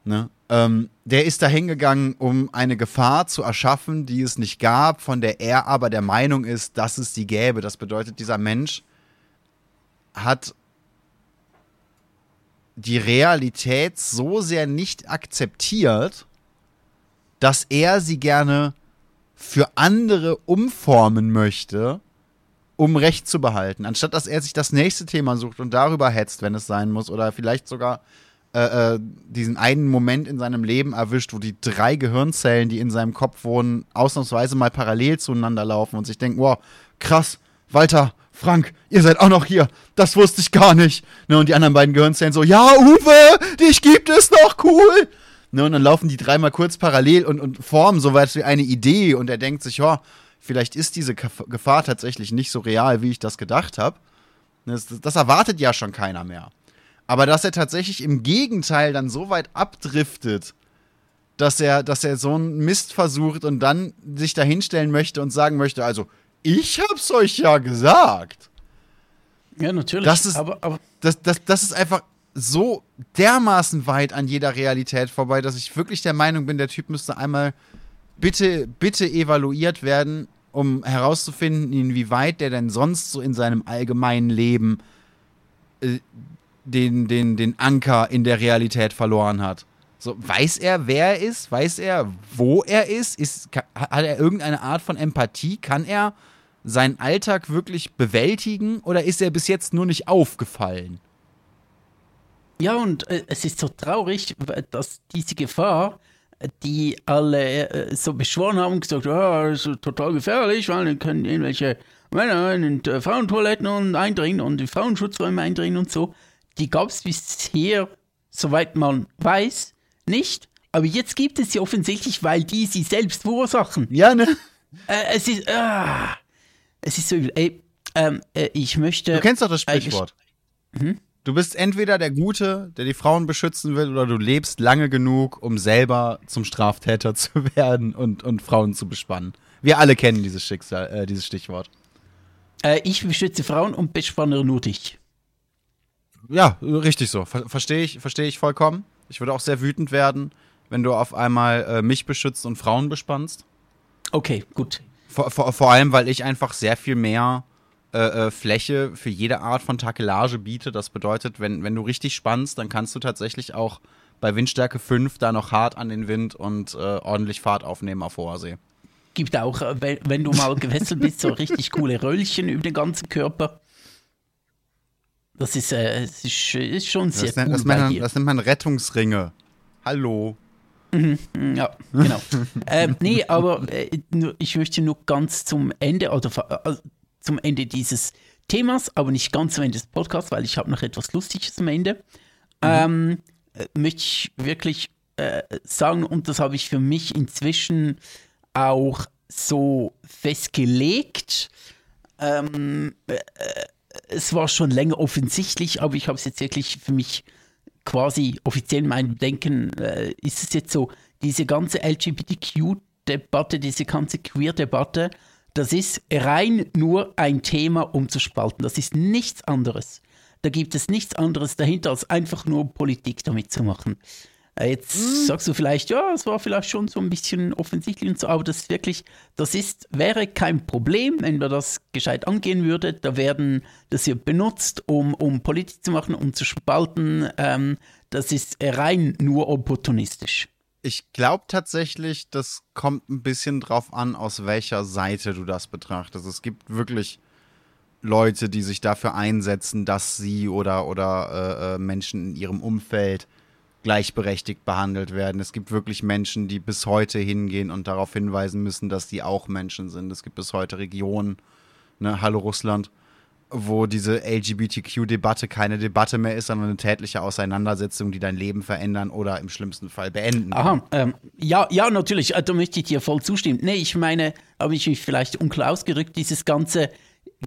Ne? Ähm, der ist dahin gegangen, um eine Gefahr zu erschaffen, die es nicht gab, von der er aber der Meinung ist, dass es die gäbe. Das bedeutet, dieser Mensch hat die Realität so sehr nicht akzeptiert, dass er sie gerne für andere umformen möchte, um Recht zu behalten. Anstatt dass er sich das nächste Thema sucht und darüber hetzt, wenn es sein muss, oder vielleicht sogar äh, äh, diesen einen Moment in seinem Leben erwischt, wo die drei Gehirnzellen, die in seinem Kopf wohnen, ausnahmsweise mal parallel zueinander laufen und sich denken, wow, krass, Walter, Frank, ihr seid auch noch hier. Das wusste ich gar nicht. Ne, und die anderen beiden Gehirnzellen so, ja, Uwe, dich gibt es noch, cool. Ne, und dann laufen die dreimal kurz parallel und, und formen soweit wie eine Idee und er denkt sich, ja, vielleicht ist diese Gefahr tatsächlich nicht so real, wie ich das gedacht habe. Das, das, erwartet ja schon keiner mehr. Aber dass er tatsächlich im Gegenteil dann so weit abdriftet, dass er, dass er so einen Mist versucht und dann sich dahinstellen möchte und sagen möchte, also, ich hab's euch ja gesagt. Ja, natürlich. Das ist, aber, aber das, das, das ist einfach so dermaßen weit an jeder Realität vorbei, dass ich wirklich der Meinung bin, der Typ müsste einmal bitte, bitte evaluiert werden, um herauszufinden, inwieweit der denn sonst so in seinem allgemeinen Leben äh, den, den, den Anker in der Realität verloren hat. So, weiß er, wer er ist? Weiß er, wo er ist? ist hat er irgendeine Art von Empathie? Kann er seinen Alltag wirklich bewältigen oder ist er bis jetzt nur nicht aufgefallen? Ja, und äh, es ist so traurig, dass diese Gefahr, die alle äh, so beschworen haben, gesagt, ja, das ist total gefährlich, weil dann können irgendwelche Männer in die Frauentoiletten und eindringen und die Frauenschutzräume eindringen und so, die gab es bisher, soweit man weiß, nicht. Aber jetzt gibt es sie offensichtlich, weil die sie selbst verursachen. Ja, ne? Äh, es ist, ah, es ist so übel. Ey, ähm, äh, ich möchte. Du kennst doch das Sprichwort. Hm? Du bist entweder der Gute, der die Frauen beschützen will, oder du lebst lange genug, um selber zum Straftäter zu werden und, und Frauen zu bespannen. Wir alle kennen dieses Schicksal, äh, dieses Stichwort. Äh, ich beschütze Frauen und bespanne nur dich. Ja, richtig so. Ver Verstehe ich, versteh ich vollkommen. Ich würde auch sehr wütend werden, wenn du auf einmal äh, mich beschützt und Frauen bespannst. Okay, gut. Vor, vor, vor allem, weil ich einfach sehr viel mehr äh, äh, Fläche für jede Art von Takelage biete. Das bedeutet, wenn, wenn du richtig spannst, dann kannst du tatsächlich auch bei Windstärke 5 da noch hart an den Wind und äh, ordentlich Fahrt aufnehmen auf hoher See. Gibt auch, äh, wenn, wenn du mal gewechselt bist, so richtig coole Röllchen über den ganzen Körper. Das ist, äh, ist, ist schon sehr das nennt, cool das, man, das nennt man Rettungsringe. Hallo. Mhm, ja, genau. ähm, nee, aber äh, ich möchte nur ganz zum Ende, oder äh, zum Ende dieses Themas, aber nicht ganz zum Ende des Podcasts, weil ich habe noch etwas Lustiges am Ende. Mhm. Ähm, äh, möchte ich wirklich äh, sagen, und das habe ich für mich inzwischen auch so festgelegt. Ähm, äh, es war schon länger offensichtlich, aber ich habe es jetzt wirklich für mich quasi offiziell in meinem Denken, äh, ist es jetzt so, diese ganze LGBTQ-Debatte, diese ganze Queer-Debatte, das ist rein nur ein Thema um zu spalten. Das ist nichts anderes. Da gibt es nichts anderes dahinter, als einfach nur Politik damit zu machen. Äh, jetzt mhm. sagst du vielleicht, ja, es war vielleicht schon so ein bisschen offensichtlich und so, aber das ist wirklich, das ist, wäre kein Problem, wenn man das gescheit angehen würde. Da werden, das wird benutzt, um, um Politik zu machen, um zu spalten. Ähm, das ist rein nur opportunistisch. Ich glaube tatsächlich, das kommt ein bisschen drauf an, aus welcher Seite du das betrachtest. Es gibt wirklich Leute, die sich dafür einsetzen, dass sie oder, oder äh, äh Menschen in ihrem Umfeld gleichberechtigt behandelt werden. Es gibt wirklich Menschen, die bis heute hingehen und darauf hinweisen müssen, dass die auch Menschen sind. Es gibt bis heute Regionen, ne, Hallo Russland, wo diese LGBTQ-Debatte keine Debatte mehr ist, sondern eine tätliche Auseinandersetzung, die dein Leben verändern oder im schlimmsten Fall beenden. Aha, ähm, ja, ja, natürlich, äh, da möchte ich dir voll zustimmen. Nee, ich meine, habe ich mich vielleicht unklar ausgerückt, dieses ganze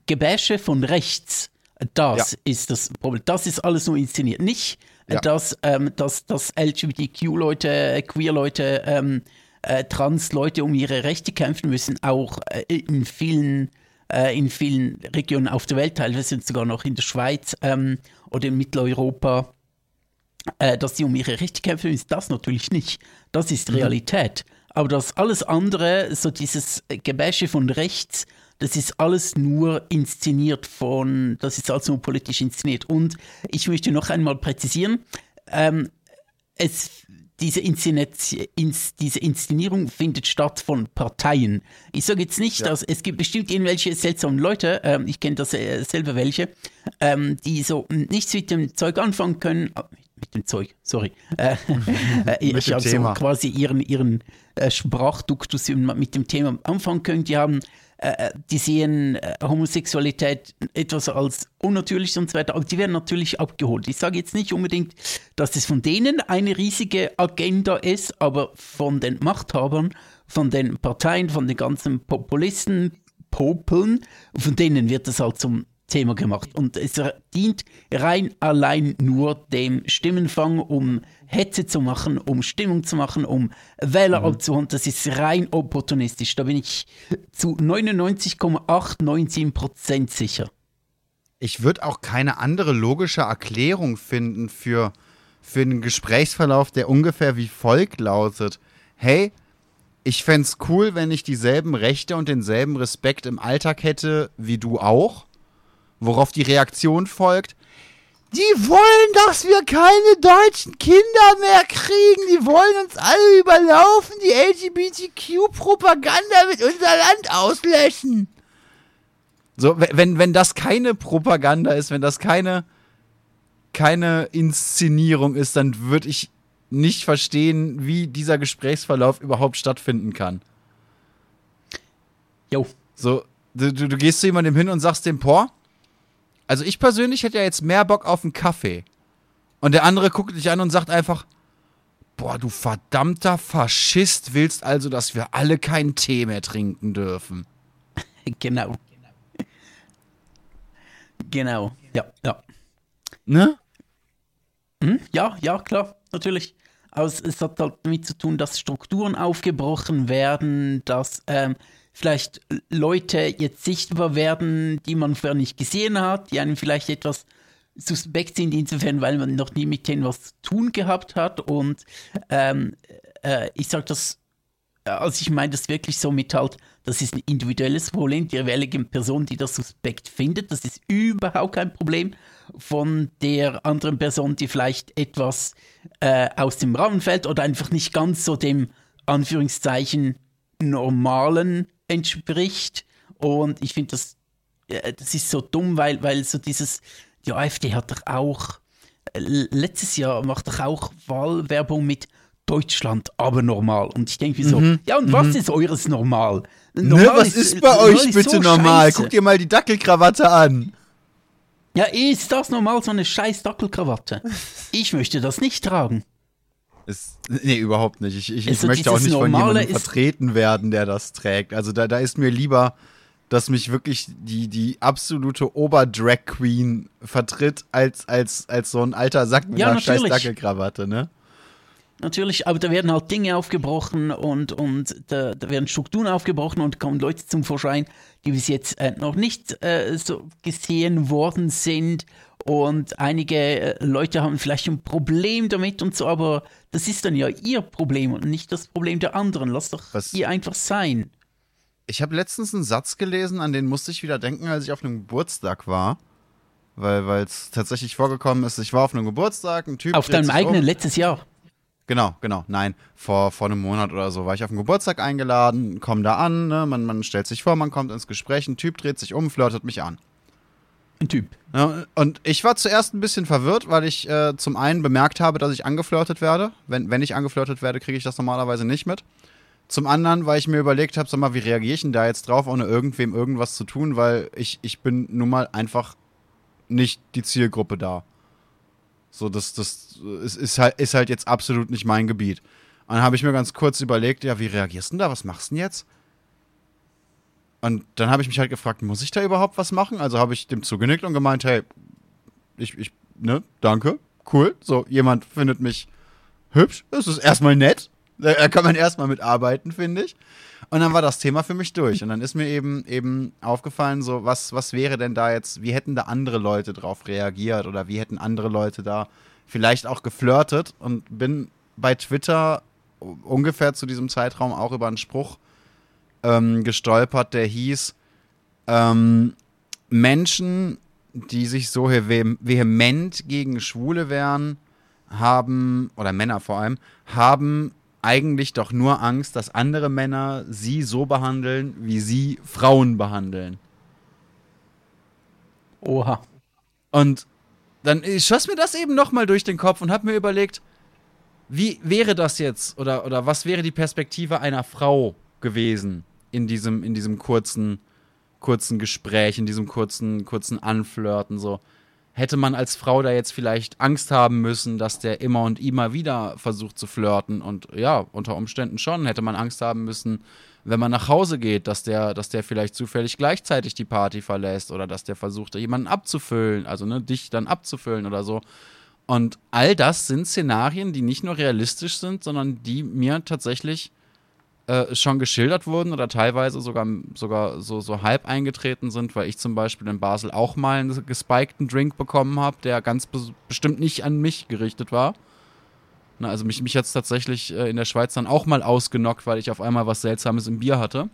Gebäsche von rechts, das ja. ist das Problem. Das ist alles nur inszeniert. Nicht ja. dass, ähm, dass, dass LGBTQ-Leute, Queer-Leute, ähm, äh, Trans-Leute um ihre Rechte kämpfen müssen, auch äh, in vielen äh, in vielen Regionen auf der Welt, teilweise sogar noch in der Schweiz ähm, oder in Mitteleuropa, äh, dass sie um ihre Rechte kämpfen, ist das natürlich nicht. Das ist mhm. Realität. Mhm. Aber das alles andere, so dieses Gebäsche von rechts, das ist alles nur inszeniert von, das ist alles nur politisch inszeniert. Und ich möchte noch einmal präzisieren, ähm, es, diese, diese Inszenierung findet statt von Parteien. Ich sage jetzt nicht, ja. dass es gibt bestimmt irgendwelche seltsamen Leute, ähm, ich kenne das äh, selber welche, ähm, die so nichts mit dem Zeug anfangen können, ah, mit dem Zeug, sorry. Äh, äh ich habe so quasi ihren, ihren äh, Sprachduktus mit dem Thema anfangen können. Die haben äh, die sehen äh, Homosexualität etwas als unnatürlich und so weiter, aber die werden natürlich abgeholt. Ich sage jetzt nicht unbedingt, dass es von denen eine riesige Agenda ist, aber von den Machthabern, von den Parteien, von den ganzen Populisten, Popeln, von denen wird es halt zum Thema gemacht. Und es dient rein allein nur dem Stimmenfang, um Hetze zu machen, um Stimmung zu machen, um Wähler mhm. abzuholen. Das ist rein opportunistisch. Da bin ich zu 99,897 Prozent sicher. Ich würde auch keine andere logische Erklärung finden für, für einen Gesprächsverlauf, der ungefähr wie folgt lautet. Hey, ich fände es cool, wenn ich dieselben Rechte und denselben Respekt im Alltag hätte wie du auch. Worauf die Reaktion folgt, die wollen, dass wir keine deutschen Kinder mehr kriegen. Die wollen uns alle überlaufen, die LGBTQ-Propaganda mit unser Land auslöschen. So, wenn, wenn das keine Propaganda ist, wenn das keine, keine Inszenierung ist, dann würde ich nicht verstehen, wie dieser Gesprächsverlauf überhaupt stattfinden kann. Jo. So, du, du, du gehst zu jemandem hin und sagst dem, boah, also ich persönlich hätte ja jetzt mehr Bock auf einen Kaffee. Und der andere guckt dich an und sagt einfach, boah, du verdammter Faschist, willst also, dass wir alle keinen Tee mehr trinken dürfen. Genau. Genau. Ja, ja. Ne? Hm? Ja, ja, klar, natürlich. Aber es, hat halt damit zu tun, dass Strukturen aufgebrochen werden, dass ähm, vielleicht Leute jetzt sichtbar werden, die man vorher nicht gesehen hat, die einem vielleicht etwas suspekt sind, insofern, weil man noch nie mit denen was zu tun gehabt hat. Und ähm, äh, ich sage das, also ich meine das wirklich so mit halt, das ist ein individuelles Problem der jeweiligen Person, die das suspekt findet. Das ist überhaupt kein Problem von der anderen Person, die vielleicht etwas äh, aus dem Rahmen fällt oder einfach nicht ganz so dem Anführungszeichen normalen entspricht. Und ich finde, das, das ist so dumm, weil, weil so dieses, die AfD hat doch auch, letztes Jahr macht doch auch Wahlwerbung mit Deutschland aber normal. Und ich denke mir so, Mhm, ja, und was ist eures Normal? Ne, Normal was ist bei normal euch ist bitte so normal? scheiße. Guck dir mal die Dackelkrawatte an. Ja, ist das normal, so eine scheiß Dackelkrawatte? Ich möchte das nicht tragen. Ist, nee, überhaupt nicht. Ich, ich, ich möchte auch nicht von jemandem vertreten werden, der das trägt. Also da, da ist mir lieber, dass mich wirklich die, die absolute Ober-Drag Queen vertritt, als, als, als so ein alter Sack mit Ja, einer scheiß natürlich. Dackelkrawatte, ne? Natürlich, aber da werden halt Dinge aufgebrochen und, und da, da werden Strukturen aufgebrochen und kommen Leute zum Vorschein, die bis jetzt äh, noch nicht äh, so gesehen worden sind. Und einige äh, Leute haben vielleicht ein Problem damit und so, aber das ist dann ja ihr Problem und nicht das Problem der anderen. Lass doch Was- ihr einfach sein. Ich habe letztens einen Satz gelesen, an den musste ich wieder denken, als ich auf einem Geburtstag war. Weil es tatsächlich vorgekommen ist, ich war auf einem Geburtstag, ein Typ. Auf deinem eigenen um. letztes Jahr. Genau, genau. Nein, vor, vor einem Monat oder so war ich auf dem Geburtstag eingeladen, komm da an, ne? man, man stellt sich vor, man kommt ins Gespräch, ein Typ dreht sich um, flirtet mich an. Ein Typ. Ja, und ich war zuerst ein bisschen verwirrt, weil ich äh, zum einen bemerkt habe, dass ich angeflirtet werde. Wenn, wenn ich angeflirtet werde, kriege ich das normalerweise nicht mit. Zum anderen, weil ich mir überlegt habe, sag mal, wie reagiere ich denn da jetzt drauf, ohne irgendwem irgendwas zu tun, weil ich, ich bin nun mal einfach nicht die Zielgruppe da. So, das, das ist, ist, halt, ist halt jetzt absolut nicht mein Gebiet. Und dann habe ich mir ganz kurz überlegt, ja, wie reagierst du denn da? Was machst du denn jetzt? Und dann habe ich mich halt gefragt, muss ich da überhaupt was machen? Also habe ich dem zugenickt und gemeint, hey, ich, ich, ne, danke, cool. So, jemand findet mich hübsch. Das ist erstmal nett. Da da kann man erstmal mitarbeiten, finde ich. Und dann war das Thema für mich durch. Und dann ist mir eben, eben aufgefallen, so, was, was wäre denn da jetzt, wie hätten da andere Leute drauf reagiert oder wie hätten andere Leute da vielleicht auch geflirtet und bin bei Twitter ungefähr zu diesem Zeitraum auch über einen Spruch ähm, gestolpert, der hieß, ähm, Menschen, die sich so vehe- vehement gegen Schwule wehren, haben, oder Männer vor allem, haben eigentlich doch nur Angst, dass andere Männer sie so behandeln, wie sie Frauen behandeln. Oha. Und dann schoss mir das eben nochmal durch den Kopf und hab mir überlegt, wie wäre das jetzt oder, oder was wäre die Perspektive einer Frau gewesen in diesem, in diesem kurzen, kurzen Gespräch, in diesem kurzen, kurzen Anflirten so. Hätte man als Frau da jetzt vielleicht Angst haben müssen, dass der immer und immer wieder versucht zu flirten und ja, unter Umständen schon, hätte man Angst haben müssen, wenn man nach Hause geht, dass der, dass der vielleicht zufällig gleichzeitig die Party verlässt oder dass der versucht, jemanden abzufüllen, also ne, dich dann abzufüllen oder so. Und all das sind Szenarien, die nicht nur realistisch sind, sondern die mir tatsächlich äh, schon geschildert wurden oder teilweise sogar, sogar so, so halb eingetreten sind, weil ich zum Beispiel in Basel auch mal einen gespikten Drink bekommen habe, der ganz bes- bestimmt nicht an mich gerichtet war. Na, also mich, mich hat es tatsächlich äh, in der Schweiz dann auch mal ausgenockt, weil ich auf einmal was Seltsames im Bier hatte.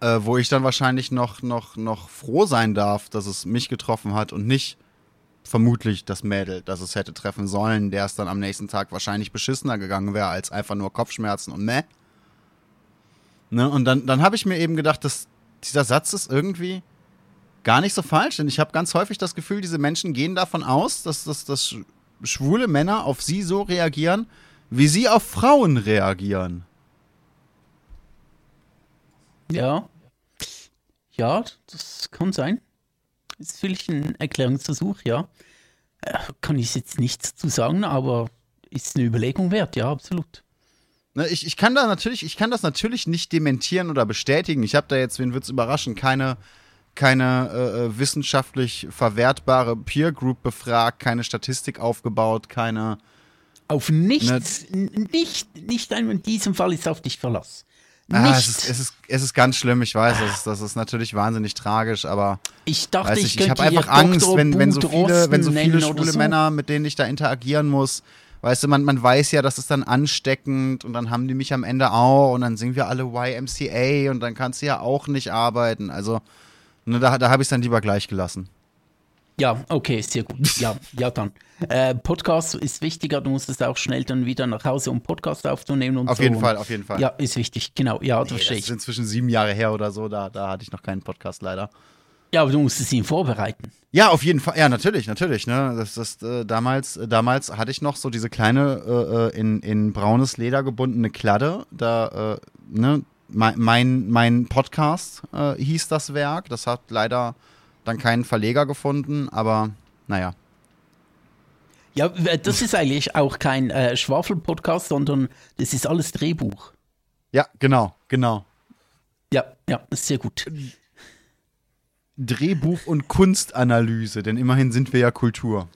Äh, wo ich dann wahrscheinlich noch, noch, noch froh sein darf, dass es mich getroffen hat und nicht vermutlich das Mädel, das es hätte treffen sollen, der es dann am nächsten Tag wahrscheinlich beschissener gegangen wäre als einfach nur Kopfschmerzen und meh. Ne? Und dann, dann habe ich mir eben gedacht, dass dieser Satz ist irgendwie gar nicht so falsch, denn ich habe ganz häufig das Gefühl, diese Menschen gehen davon aus, dass, dass, dass sch- schwule Männer auf sie so reagieren, wie sie auf Frauen reagieren. Ja. Ja, das kann sein. Ist vielleicht ein Erklärungsversuch, ja. Äh, Kann ich jetzt nichts zu sagen, aber ist eine Überlegung wert, ja, absolut. Ne, ich, ich kann da natürlich, ich kann das natürlich nicht dementieren oder bestätigen. Ich habe da jetzt, wen wird's überraschen, keine, keine äh, äh, wissenschaftlich verwertbare Peer Group befragt, keine Statistik aufgebaut, keine. Auf nichts, n- nicht, nicht einmal in diesem Fall ist auf dich Verlass. Ah, es, ist, es, ist, es ist ganz schlimm, ich weiß, das ist, das ist natürlich wahnsinnig tragisch, aber ich dachte, ich, ich, ich habe einfach Angst, wenn, wenn so viele, wenn so viele schwule so. Männer, mit denen ich da interagieren muss, weißt du, man, man weiß ja, das ist dann ansteckend und dann haben die mich am Ende auch und dann singen wir alle YMCA und dann kannst du ja auch nicht arbeiten. Also, ne, da, da habe ich es dann lieber gleich gelassen. Ja, okay, sehr gut. Ja, ja dann. Äh, Podcast ist wichtiger, du musst es auch schnell dann wieder nach Hause, um Podcast aufzunehmen und Auf so. jeden Fall, auf jeden Fall. Ja, ist wichtig, genau. Ja, das Nee, das ist inzwischen sieben Jahre her oder so, da, da hatte ich noch keinen Podcast leider. Ja, aber du musstest ihn vorbereiten. Ja, auf jeden Fall. Ja, natürlich, natürlich. Ne? Das, das, äh, damals, äh, damals hatte ich noch so diese kleine äh, äh in, in braunes Leder gebundene Kladde. Da, äh, ne, mein, mein, mein Podcast äh, hieß das Werk. Das hat leider dann keinen Verleger gefunden, aber naja. Ja, das ist eigentlich auch kein äh, Schwafel-Podcast, sondern das ist alles Drehbuch. Ja, genau, genau. Ja, ja, ist sehr gut. Drehbuch- und Kunstanalyse, denn immerhin sind wir ja Kultur.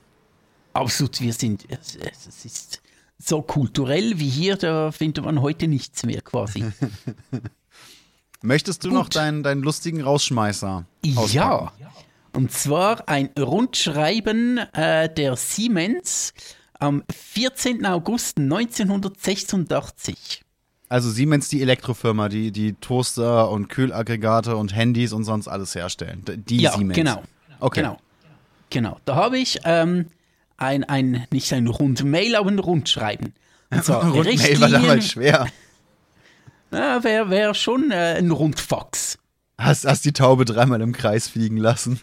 Absolut, wir sind, es, es ist so kulturell wie hier, da findet man heute nichts mehr quasi. Möchtest du Gut. noch deinen, deinen lustigen Rausschmeißer auspacken? Ja, und zwar ein Rundschreiben äh, der Siemens am 14. August 1986. Also Siemens, die Elektrofirma, die die Toaster und Kühlaggregate und Handys und sonst alles herstellen. Die ja, Siemens. genau. Okay. Genau. Genau. Da habe ich ähm, ein, ein, nicht ein Rundmail, aber ein Rundschreiben. Und zwar Rundmail war damals schwer. Ja, Wäre wär schon äh, ein Rundfax. Hast, hast die Taube dreimal im Kreis fliegen lassen?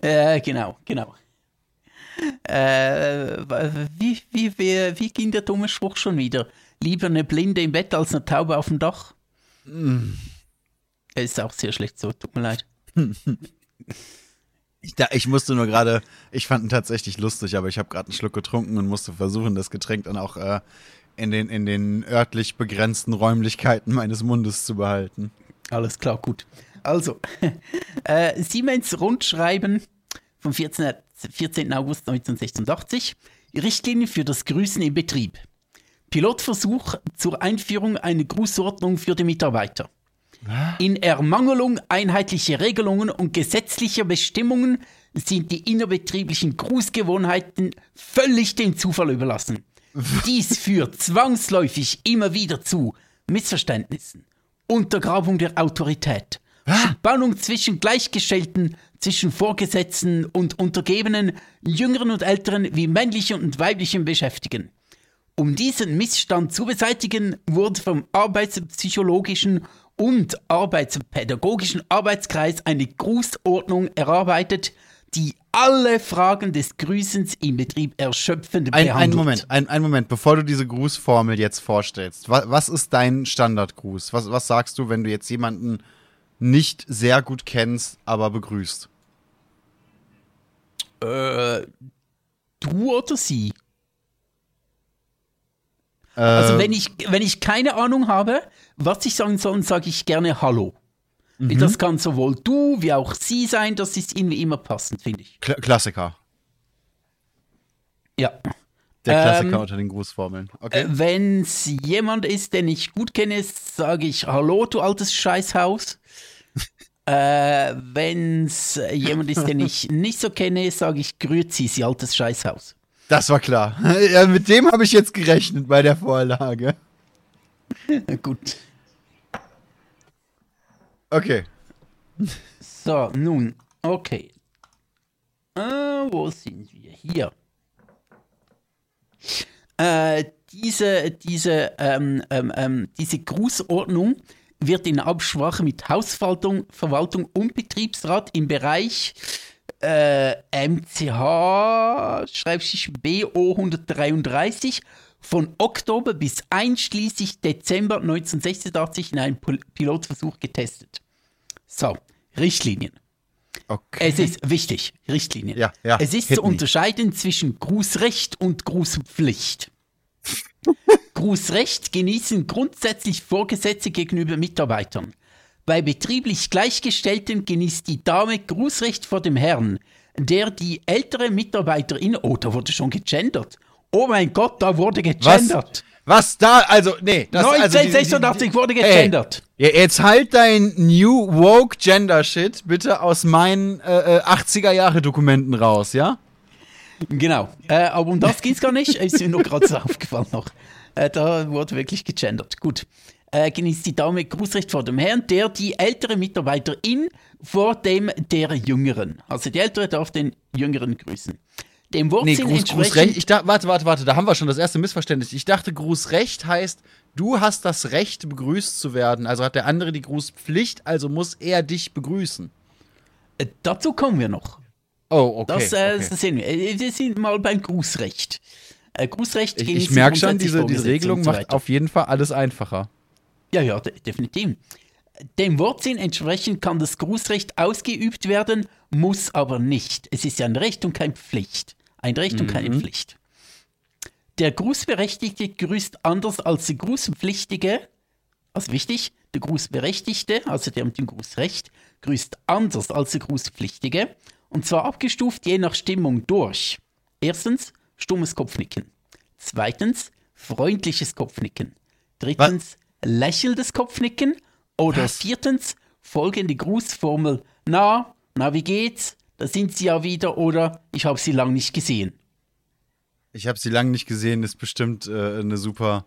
Äh, genau, genau. Äh, wie, wie, wie, wie ging der dumme Spruch schon wieder? Lieber eine Blinde im Bett als eine Taube auf dem Dach? Mm. Ist auch sehr schlecht so, tut mir leid. Ich, da, ich musste nur gerade, ich fand ihn tatsächlich lustig, aber ich habe gerade einen Schluck getrunken und musste versuchen, das Getränk dann auch äh, in, den, in den örtlich begrenzten Räumlichkeiten meines Mundes zu behalten. Alles klar, gut. Also, äh, Siemens Rundschreiben vom 14. 14. August 1986. Richtlinie für das Grüßen im Betrieb. Pilotversuch zur Einführung einer Grußordnung für die Mitarbeiter. In Ermangelung einheitlicher Regelungen und gesetzlicher Bestimmungen sind die innerbetrieblichen Grußgewohnheiten völlig dem Zufall überlassen. Dies führt zwangsläufig immer wieder zu Missverständnissen, Untergrabung der Autorität, Spannung zwischen Gleichgestellten, zwischen Vorgesetzten und Untergebenen, Jüngeren und Älteren wie männlichen und weiblichen Beschäftigten. Um diesen Missstand zu beseitigen, wurde vom arbeitspsychologischen und arbeitspädagogischen Arbeitskreis eine Grußordnung erarbeitet, die alle Fragen des Grüßens im Betrieb erschöpfend behandelt. Ein, ein Moment, ein, ein, Moment, bevor du diese Grußformel jetzt vorstellst. Was, was ist dein Standardgruß? Was, was sagst du, wenn du jetzt jemanden nicht sehr gut kennst, aber begrüßt? Äh, du oder sie? Äh, also wenn ich, wenn ich keine Ahnung habe, was ich sagen soll, sage ich gerne Hallo. Mhm. Das kann sowohl du wie auch sie sein, das ist irgendwie immer passend, finde ich. Kla Klassiker. Ja. Der Klassiker ähm, unter den Grußformeln. Okay. Äh, Wenn es jemand ist, den ich gut kenne, sage ich Hallo, du altes Scheißhaus. äh, Wenn es jemand ist, den ich nicht so kenne, sage ich Grüezi, sie altes Scheißhaus. Das war klar. Ja, mit dem habe ich jetzt gerechnet bei der Vorlage. gut. Okay. So, nun, okay. Äh, wo sind wir? Hier. Äh, diese, diese, ähm, ähm, ähm, diese Grußordnung wird in Absprache mit Hausverwaltung Verwaltung und Betriebsrat im Bereich äh, MCH, Schreibtisch BO 133 von Oktober bis einschließlich Dezember 1986 in einem Pilotversuch getestet. So, Richtlinien. Okay. Es ist wichtig, Richtlinien. Ja, ja, es ist zu unterscheiden zwischen Grußrecht und Grußpflicht. Grußrecht genießen grundsätzlich Vorgesetzte gegenüber Mitarbeitern. Bei betrieblich Gleichgestellten genießt die Dame Grußrecht vor dem Herrn, der die ältere Mitarbeiterin, oh, da wurde schon gegendert, Oh mein Gott, da wurde gegendert. Was, was da, also, nee. Das, 1986 also wurde gegendert. Ey, jetzt halt dein New Woke Gender Shit bitte aus meinen äh, 80er äh, Jahre Dokumenten raus, ja? Genau. Äh, aber um das ging es gar nicht. Ist mir nur gerade so aufgefallen noch. Äh, da wurde wirklich gegendert. Gut. Äh, genießt die Dame Grußrecht vor dem Herrn, der die ältere Mitarbeiterin vor dem der Jüngeren. Also die Ältere darf den Jüngeren grüßen dem Wortsinn nee, Gruß, Grußrecht. Ich dachte, warte, warte, warte, da haben wir schon das erste Missverständnis. Ich dachte, Grußrecht heißt, du hast das Recht, begrüßt zu werden. Also hat der andere die Grußpflicht, also muss er dich begrüßen. Äh, dazu kommen wir noch. Oh, okay. Das, äh, okay. sehen wir. Äh, Wir sind mal beim Grußrecht. Äh, Grußrecht Ich, gehen ich merke schon, diese, diese Regelung so macht auf jeden Fall alles einfacher. Ja, ja, de definitiv. Dem Wortsinn entsprechend kann das Grußrecht ausgeübt werden, muss aber nicht. Es ist ja ein Recht und keine Pflicht. Ein Recht und keine Pflicht. Der Grußberechtigte grüßt anders als der Grußpflichtige. Also wichtig, der Grußberechtigte, also der mit dem Grußrecht, grüßt anders als der Grußpflichtige. Und zwar abgestuft je nach Stimmung durch. Erstens, stummes Kopfnicken. Zweitens, freundliches Kopfnicken. Drittens, lächelndes Kopfnicken. Oder Was? viertens, folgende Grußformel. Na, na, wie geht's? Da sind Sie ja wieder. Oder ich habe Sie lang nicht gesehen. Ich habe sie lange nicht gesehen, ist bestimmt äh, eine super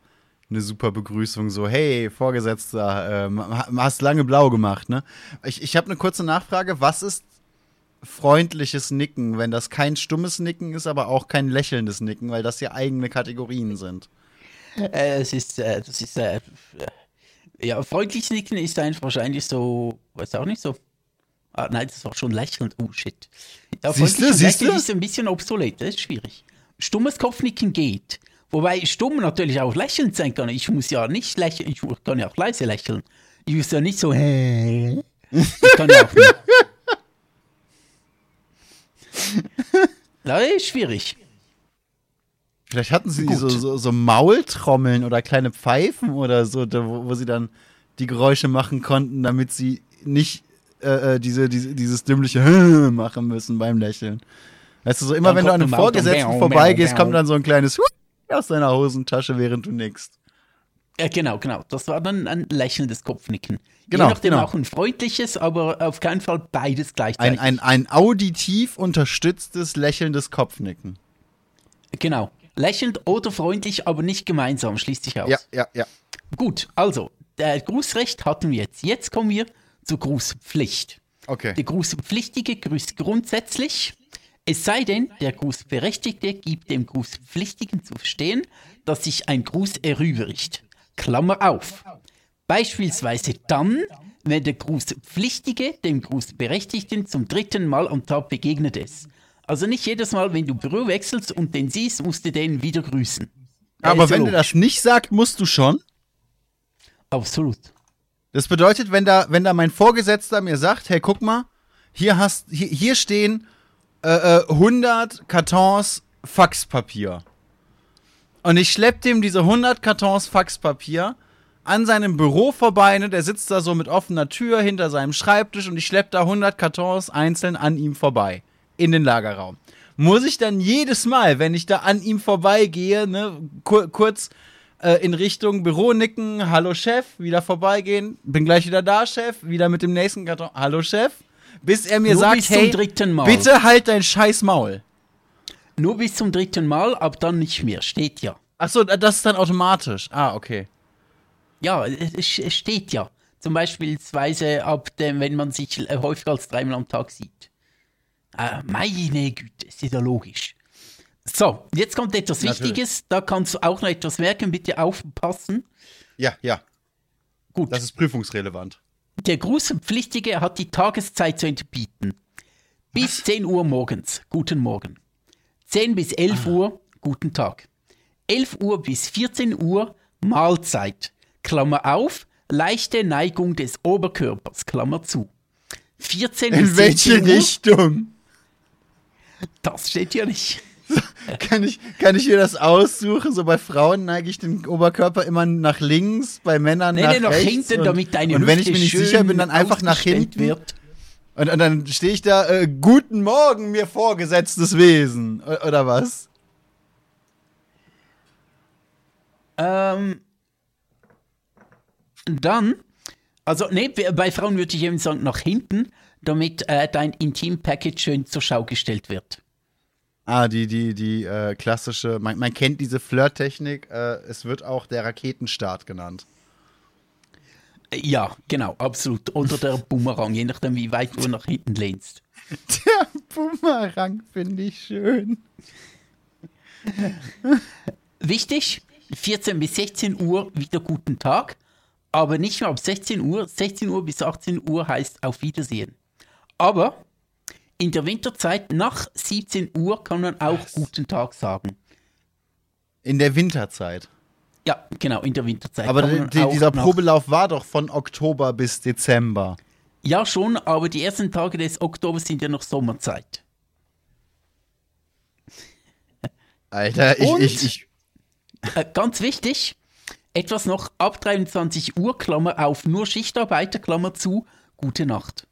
eine super Begrüßung, so, hey, Vorgesetzter, ähm, ha- hast lange blau gemacht, ne? Ich, ich habe eine kurze Nachfrage, was ist freundliches Nicken, wenn das kein stummes Nicken ist, aber auch kein lächelndes Nicken, weil das ja eigene Kategorien sind. Äh, es ist, äh, das ist, äh, ja, freundlich nicken ist einfach wahrscheinlich so, weiß auch nicht so. Ah, nein, das war schon lächelnd. Oh, shit. Siehste, freundlich und siehste? lächelnd ist ein bisschen obsolet, das ist schwierig. Stummes Kopfnicken geht. Wobei stumm natürlich auch lächelnd sein kann. Ich muss ja nicht lächeln, ich kann ja auch leise lächeln. Ich muss ja nicht so, hä? Ich kann ja auch nicht. Das ist schwierig. Vielleicht hatten sie so, so, so Maultrommeln oder kleine Pfeifen oder so, da, wo, wo sie dann die Geräusche machen konnten, damit sie nicht äh, äh, diese, diese, dieses dümmliche machen müssen beim Lächeln. Weißt du, so immer Dann wenn du an einem Vorgesetzten vorbeigehst, kommt dann so ein kleines aus deiner Hosentasche, während du nickst. Ja, genau, genau. Das war dann ein lächelndes Kopfnicken. Genau, Je nachdem genau. auch ein freundliches, aber auf keinen Fall beides Ein, gleichzeitig. ein, ein auditiv unterstütztes, lächelndes Kopfnicken. Genau. Lächelnd oder freundlich, aber nicht gemeinsam, schließt sich aus. Ja, ja, ja. Gut, also, der Grußrecht hatten wir jetzt. Jetzt kommen wir zur Grußpflicht. Okay. Der Grußpflichtige grüßt grundsätzlich, es sei denn, der Grußberechtigte gibt dem Grußpflichtigen zu verstehen, dass sich ein Gruß erübrigt. Klammer auf. Beispielsweise dann, wenn der Grußpflichtige dem Grußberechtigten zum dritten Mal am Tag begegnet ist. Also nicht jedes Mal, wenn du Büro wechselst und den siehst, musst du den wieder grüßen. Aber ja wenn logisch. das nicht sagt, musst du schon. Absolut. Das bedeutet, wenn da, wenn da mein Vorgesetzter mir sagt, hey, guck mal, hier hast, hier, hier stehen äh, äh, 100 Kartons Faxpapier. Und ich schlepp dem diese 100 Kartons Faxpapier an seinem Büro vorbei, ne? Der sitzt da so mit offener Tür hinter seinem Schreibtisch und ich schlepp da 100 Kartons einzeln an ihm vorbei. In den Lagerraum. Muss ich dann jedes Mal, wenn ich da an ihm vorbeigehe, ne, kur kurz äh, in Richtung Büro nicken, hallo Chef, wieder vorbeigehen, bin gleich wieder da, Chef, wieder mit dem nächsten Karton, hallo Chef, bis er mir Nur sagt, hey, bitte halt dein scheiß Maul. Nur bis zum dritten Mal, ab dann nicht mehr. Steht ja. Achso, das ist dann automatisch. Ah, okay. Ja, es es steht ja. Zum Beispiel ab dem, wenn man sich äh, häufiger als dreimal am Tag sieht. Äh, meine Güte, ist ja logisch. So, jetzt kommt etwas Natürlich. Wichtiges. Da kannst du auch noch etwas merken. Bitte aufpassen. Ja, ja, Gut, das ist prüfungsrelevant. der Grußpflichtige hat die Tageszeit zu entbieten. Bis 10 Uhr morgens, guten Morgen. 10 bis 11 Uhr, guten Tag. 11 Uhr bis 14 Uhr, Mahlzeit. Klammer auf, leichte Neigung des Oberkörpers, Klammer zu. 14 In bis welche 16 Uhr, Richtung? das steht hier nicht. Kann ich, kann ich mir das aussuchen? So bei Frauen neige ich den Oberkörper immer nach links, bei Männern Nee, nach nee, nach rechts. hinten, und, damit deine Und wenn ich mir nicht sicher bin, dann einfach nach hinten. wird. Und, und dann stehe ich da, äh, guten Morgen, mir vorgesetztes Wesen. O- Oder was? Ähm, dann, also nee, bei Frauen würde ich eben sagen nach hinten, damit äh, dein Intim-Package schön zur Schau gestellt wird. Ah, die, die, die äh, klassische, man, man kennt diese Flirttechnik, äh, es wird auch der Raketenstart genannt. Äh, Ja, genau, absolut. Oder der Bumerang, je nachdem, wie weit du nach hinten lehnst. Der Bumerang finde ich schön. Wichtig, 14 bis 16 Uhr wieder guten Tag, aber nicht mehr ab 16 Uhr. 16 Uhr bis 18 Uhr heißt auf Wiedersehen. Aber in der Winterzeit nach 17 Uhr kann man auch guten Tag sagen. In der Winterzeit. Ja, genau, in der Winterzeit. Aber die, dieser Probelauf war doch von Oktober bis Dezember. Ja, schon, aber die ersten Tage des Oktobers sind ja noch Sommerzeit. Alter, ich, Und? ich, ich. Äh, ganz wichtig, etwas noch ab 23 Uhr, Klammer auf, nur Schichtarbeiter, Klammer zu, gute Nacht.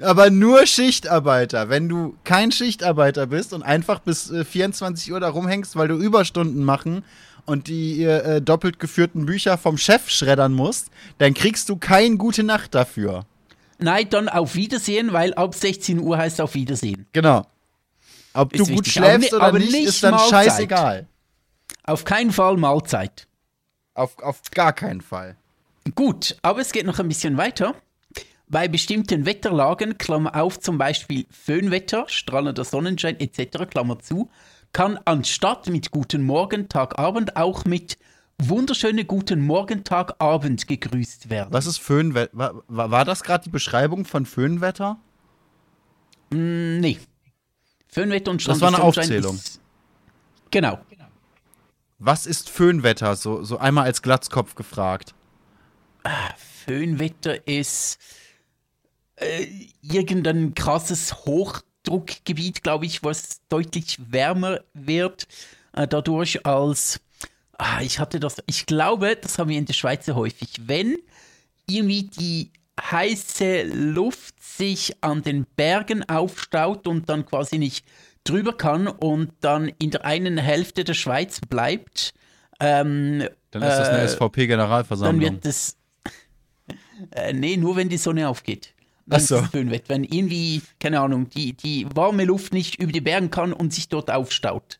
Aber nur Schichtarbeiter. Wenn du kein Schichtarbeiter bist und einfach bis äh, 24 Uhr da rumhängst, weil du Überstunden machen und die äh, doppelt geführten Bücher vom Chef schreddern musst, dann kriegst du kein gute Nacht dafür. Nein, dann auf Wiedersehen, weil ab 16 Uhr heißt auf Wiedersehen. Genau. Ob Ist du gut wichtig. Aber schläfst ni- oder aber nicht, nicht ist dann Mahlzeit. scheißegal. Auf keinen Fall Mahlzeit. Auf, auf gar keinen Fall. Gut, aber es geht noch ein bisschen weiter. Bei bestimmten Wetterlagen, Klammer auf, zum Beispiel Föhnwetter, strahlender Sonnenschein etc., Klammer zu, kann anstatt mit Guten Morgen, Tag, Abend auch mit wunderschöne Guten Morgen, Tag, Abend gegrüßt werden. Was ist Föhnwetter? War, war, das gerade die Beschreibung von Föhnwetter? Mm, Nee. Föhnwetter und Das war eine Aufzählung. Ist, genau. Was ist Föhnwetter? So, so einmal als Glatzkopf gefragt. Föhnwetter ist äh, irgendein krasses Hochdruckgebiet, glaube ich, was deutlich wärmer wird äh, dadurch als ah, ich hatte das, ich glaube, das haben wir in der Schweiz sehr häufig, wenn irgendwie die heiße Luft sich an den Bergen aufstaut und dann quasi nicht drüber kann und dann in der einen Hälfte der Schweiz bleibt, ähm, Dann ist das eine Äh, dann SVP-Generalversammlung. wird das. Äh, nee, nur wenn die Sonne aufgeht. Dann so. ist es Föhnwetter. Wenn irgendwie, keine Ahnung, die, die warme Luft nicht über die Bergen kann und sich dort aufstaut.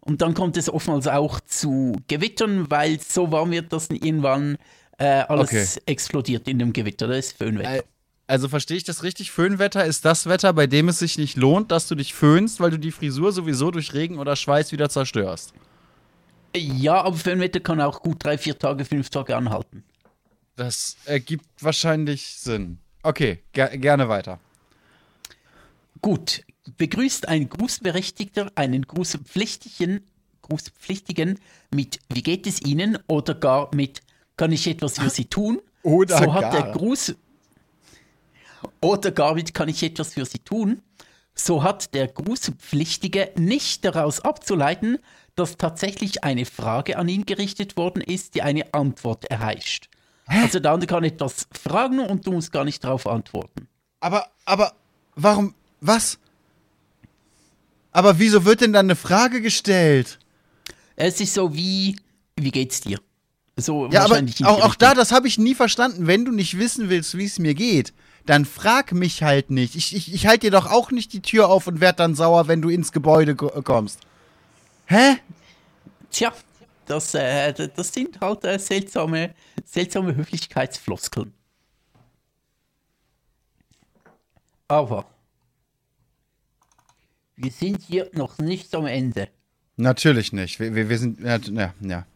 Und dann kommt es oftmals auch zu Gewittern, weil es so warm wird, dass irgendwann äh, alles Okay. explodiert in dem Gewitter. Das ist Föhnwetter. Äh, Also verstehe ich das richtig? Föhnwetter ist das Wetter, bei dem es sich nicht lohnt, dass du dich föhnst, weil du die Frisur sowieso durch Regen oder Schweiß wieder zerstörst. ja, aber Föhnwetter kann auch gut drei, vier Tage, fünf Tage anhalten. Das ergibt wahrscheinlich Sinn. Okay, ger gerne weiter. Gut, begrüßt ein Grußberechtigter einen Grußpflichtigen, Grußpflichtigen mit Wie geht es Ihnen oder gar mit Kann ich etwas für Sie tun? Oder so hat gar. der Gruß oder gar mit Kann ich etwas für Sie tun? So hat der Grußpflichtige nicht daraus abzuleiten, dass tatsächlich eine Frage an ihn gerichtet worden ist, die eine Antwort erheischt. Also der andere kann etwas fragen und du musst gar nicht darauf antworten. Aber, aber, warum, was? Aber wieso wird denn dann eine Frage gestellt? Es ist so wie, wie geht's dir? So Ja, aber auch, auch da, das habe ich nie verstanden. Wenn du nicht wissen willst, wie es mir geht, dann frag mich halt nicht. Ich, ich, ich halte dir doch auch nicht die Tür auf und werd dann sauer, wenn du ins Gebäude ko- kommst. Hä? Tja, das, äh, das sind halt äh, seltsame, seltsame Höflichkeitsfloskeln. Aber wir sind hier noch nicht am Ende. Natürlich nicht. Wir, wir, wir sind, ja, ja.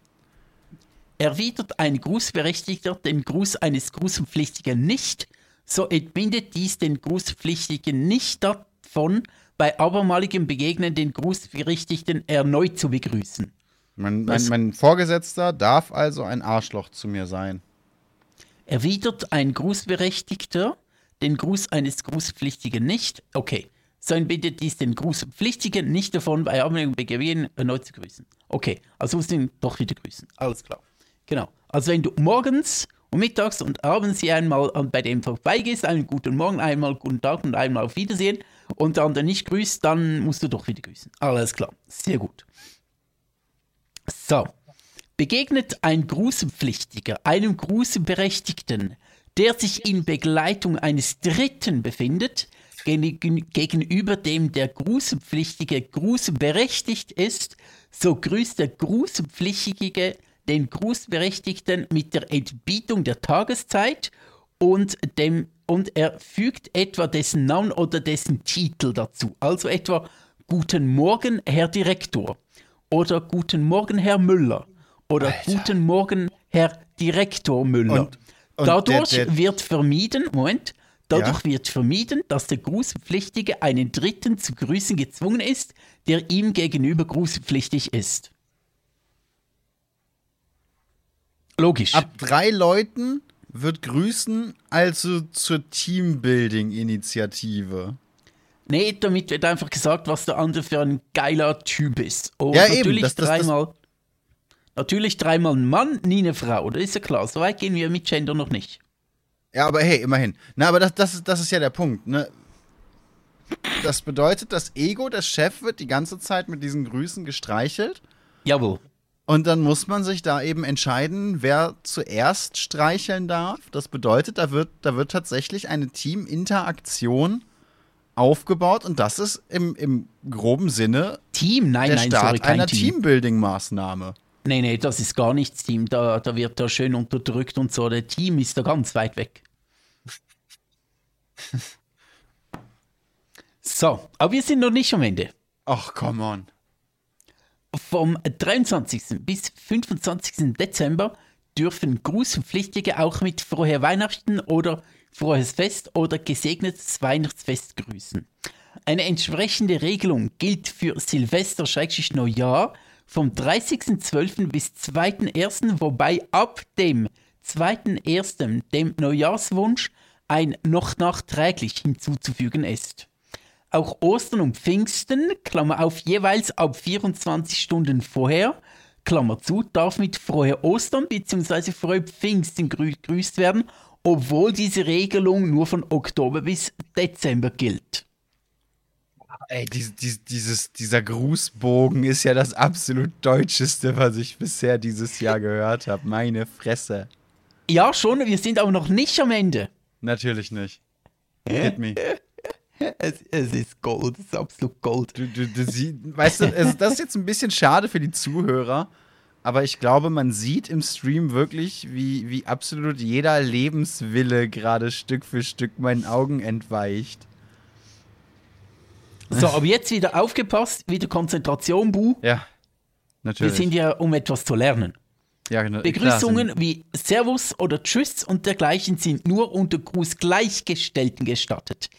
Erwidert ein Grußberechtigter den Gruß eines Grußpflichtigen nicht, so entbindet dies den Grußpflichtigen nicht davon, bei abermaligem Begegnen den Grußberechtigten erneut zu begrüßen. Mein, mein, mein Vorgesetzter darf also ein Arschloch zu mir sein. Erwidert ein Grußberechtigter den Gruß eines Grußpflichtigen nicht? Okay. So entbindet dies den Grußpflichtigen nicht davon, bei abermaligem Begegnen erneut zu grüßen. Okay, also musst du ihn doch wieder grüßen. Alles klar. Genau. Also wenn du morgens und mittags und abends hier einmal bei dem vorbeigehst, einen guten Morgen, einmal guten Tag und einmal auf Wiedersehen und der andere nicht grüßt, dann musst du doch wieder grüßen. Alles klar. Sehr gut. So. Begegnet ein Grußpflichtiger einem Grußberechtigten, der sich in Begleitung eines Dritten befindet, gegen- gegenüber dem der Grußpflichtige grußberechtigt ist, so grüßt der Grußpflichtige den Grußberechtigten mit der Entbietung der Tageszeit und, dem, und er fügt etwa dessen Namen oder dessen Titel dazu. Also etwa Guten Morgen, Herr Direktor oder Guten Morgen, Herr Müller oder Guten Morgen, Herr Direktor Müller. Und- Und Dadurch der, der, wird vermieden, Moment, dadurch Ja. wird vermieden, dass der Grußpflichtige einen Dritten zu grüßen gezwungen ist, der ihm gegenüber grußpflichtig ist. Logisch. ab drei Leuten wird Grüßen also zur Teambuilding-Initiative. Nee, damit wird einfach gesagt, was der andere für ein geiler Typ ist. Und Ja, eben, natürlich das- das- das- dreimal. Natürlich dreimal ein Mann, nie eine Frau. Das ist ja klar. So weit gehen wir mit Gender noch nicht. Ja, aber hey, immerhin. Na, aber das, das, ist, das ist ja der Punkt, ne? Das bedeutet, das Ego des Chefs wird die ganze Zeit mit diesen Grüßen gestreichelt. Jawohl. Und dann muss man sich da eben entscheiden, wer zuerst streicheln darf. Das bedeutet, da wird, da wird tatsächlich eine Teaminteraktion aufgebaut und das ist im, im groben Sinne Team? Nein, der nein, Start sorry, einer Team. Teambuilding-Maßnahme. Nee, nee, das ist gar nichts Team. Da, da wird er schön unterdrückt und so. Der Team ist da ganz weit weg. So, aber wir sind noch nicht am Ende. Ach, come on. Vom 23. bis 25. Dezember dürfen Grußpflichtige auch mit Frohe Weihnachten oder Frohes Fest oder gesegnetes Weihnachtsfest grüßen. Eine entsprechende Regelung gilt für Silvester Neujahr vom 30.12. bis 2.1., wobei ab dem 2.1. dem Neujahrswunsch ein noch nachträglich hinzuzufügen ist. Auch Ostern und Pfingsten, Klammer auf, jeweils ab 24 Stunden vorher, Klammer zu, darf mit Frohe Ostern bzw. Frohe Pfingsten grü grüßt werden, obwohl diese Regelung nur von Oktober bis Dezember gilt. Ey, dies, dies, dieses, dieser Grußbogen ist ja das absolut Deutscheste, was ich bisher dieses Jahr gehört habe. Meine Fresse. Ja, schon, wir sind aber noch nicht am Ende. Natürlich nicht. Hit me. Es, es ist Gold, es ist absolut Gold. Du, du, du sie, weißt du, es, das ist jetzt ein bisschen schade für die Zuhörer, aber ich glaube, man sieht im Stream wirklich, wie, wie absolut jeder Lebenswille gerade Stück für Stück meinen Augen entweicht. So, aber jetzt wieder aufgepasst, wieder Konzentration, Bu. Ja, Wir natürlich. sind ja, um etwas zu lernen. ja, genau, Begrüßungen klar, wie Servus oder Tschüss und dergleichen sind nur unter Grußgleichgestellten gestattet.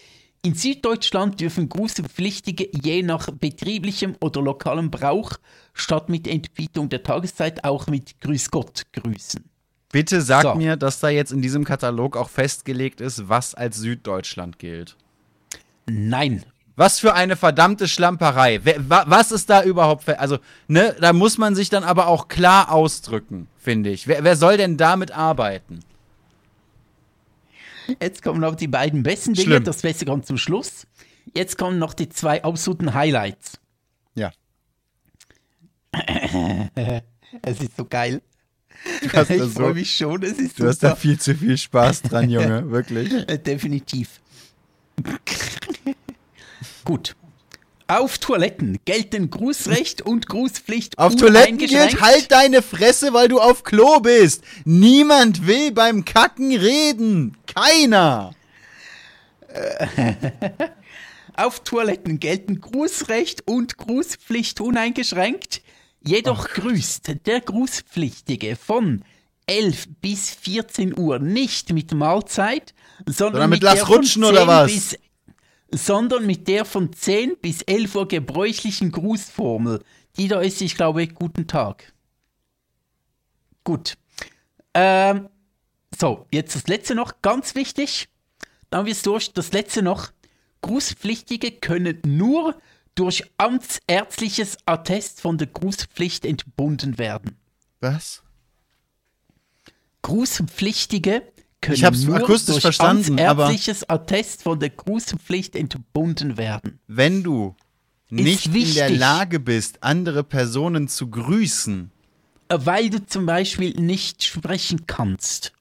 In Süddeutschland dürfen Grußpflichtige je nach betrieblichem oder lokalem Brauch statt mit Entbietung der Tageszeit auch mit Grüß Gott grüßen. Bitte sag So. mir, dass da jetzt in diesem Katalog auch festgelegt ist, was als Süddeutschland gilt. Nein. Was für eine verdammte Schlamperei. Was ist da überhaupt? fe- Also, ne, da muss man sich dann aber auch klar ausdrücken, finde ich. Wer, wer soll denn damit arbeiten? Jetzt kommen noch die beiden besten Dinge, Schlimm. das Beste kommt zum Schluss. Jetzt kommen noch die zwei absoluten Highlights. Ja. Es ist so geil. Du hast, da ich freue mich schon, es ist du hast da super. viel zu viel Spaß dran, Junge. Wirklich. Definitiv. Gut. Auf Toiletten gelten Grußrecht und Grußpflicht Auf Toiletten gilt, halt deine Fresse, weil du auf Klo bist. Niemand will beim Kacken reden. Keiner. Auf Toiletten gelten Grußrecht und Grußpflicht uneingeschränkt. Jedoch grüßt der Grußpflichtige von 11 bis 14 Uhr nicht mit Mahlzeit, sondern, Sondern mit mit Lass rutschen oder 10 was? Bis, sondern mit der von 10 bis 11 Uhr gebräuchlichen Grußformel. Die da ist, ich glaube, guten Tag. Gut. Ähm, so, jetzt das letzte noch, ganz wichtig. Dann haben wir es durch. Das letzte noch. Grußpflichtige können nur durch amtsärztliches Attest von der Grußpflicht entbunden werden. Was? Grußpflichtige können Ich hab's nur akustisch durch verstanden, aber- amtsärztliches Attest von der Grußpflicht entbunden werden. Wenn du nicht in der. Lage bist, andere Personen zu grüßen, Äh, Weil du zum Beispiel nicht sprechen kannst.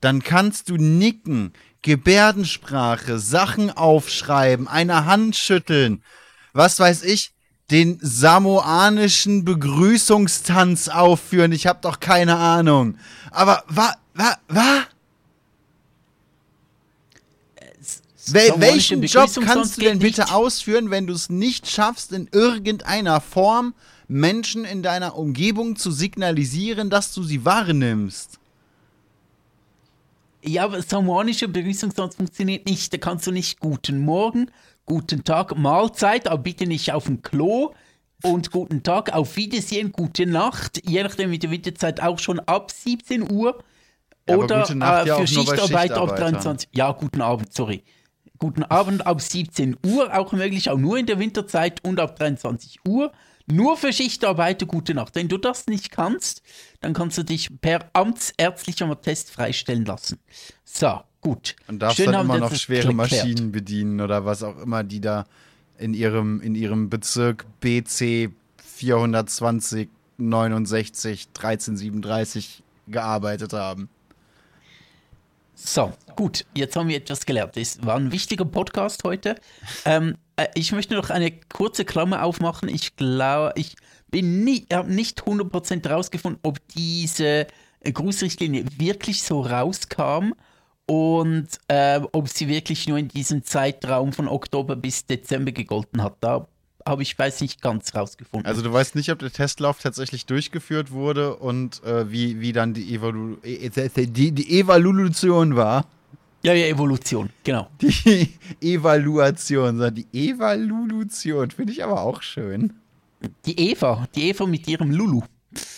dann kannst du nicken, Gebärdensprache, Sachen aufschreiben, eine Hand schütteln, was weiß ich, den samoanischen Begrüßungstanz aufführen. Ich hab doch keine Ahnung. Aber wa, wa, wa? Wel Samoanische welchen Job kannst du denn bitte nicht. ausführen, wenn du es nicht schaffst, in irgendeiner Form Menschen in deiner Umgebung zu signalisieren, dass du sie wahrnimmst? Ja, aber samoanischer Begrüßungssatz funktioniert nicht. Da kannst du nicht Guten Morgen, Guten Tag, Mahlzeit, aber bitte nicht auf dem Klo und Guten Tag, auf Wiedersehen, Gute Nacht, je nachdem mit der Winterzeit auch schon ab 17 Uhr. Ja, oder Nacht äh, ja für bei Schichtarbeit ab Schichtarbeitern. 23. Ja, guten Abend, sorry. Guten Abend ab 17 Uhr, auch möglich, auch nur in der Winterzeit und ab 23 Uhr. Nur für Schichtarbeiter gute Nacht. Wenn du das nicht kannst, dann kannst du dich per amtsärztlichem Attest freistellen lassen. So, gut. Und darfst Schön dann haben immer noch schwere. Maschinen bedienen oder was auch immer die da in ihrem, in ihrem Bezirk BC 420 69 1337 gearbeitet haben. So, gut, jetzt haben wir etwas gelernt. Es war ein wichtiger Podcast heute. Ähm, äh, ich möchte noch eine kurze Klammer aufmachen. Ich glaube, ich bin nie, habe nicht 100% rausgefunden, ob diese äh, Grußrichtlinie wirklich so rauskam und äh, ob sie wirklich nur in diesem Zeitraum von Oktober bis Dezember gegolten hat. Da habe ich, weiß nicht ganz rausgefunden. Also du weißt nicht, ob der Testlauf tatsächlich durchgeführt wurde und äh, wie, wie dann die, Evalu äh, die, die Evaluation war. ja, ja, Evolution, genau. Die Evaluation, die Evaluation finde ich aber auch schön. Die Eva, die Eva mit ihrem Lulu.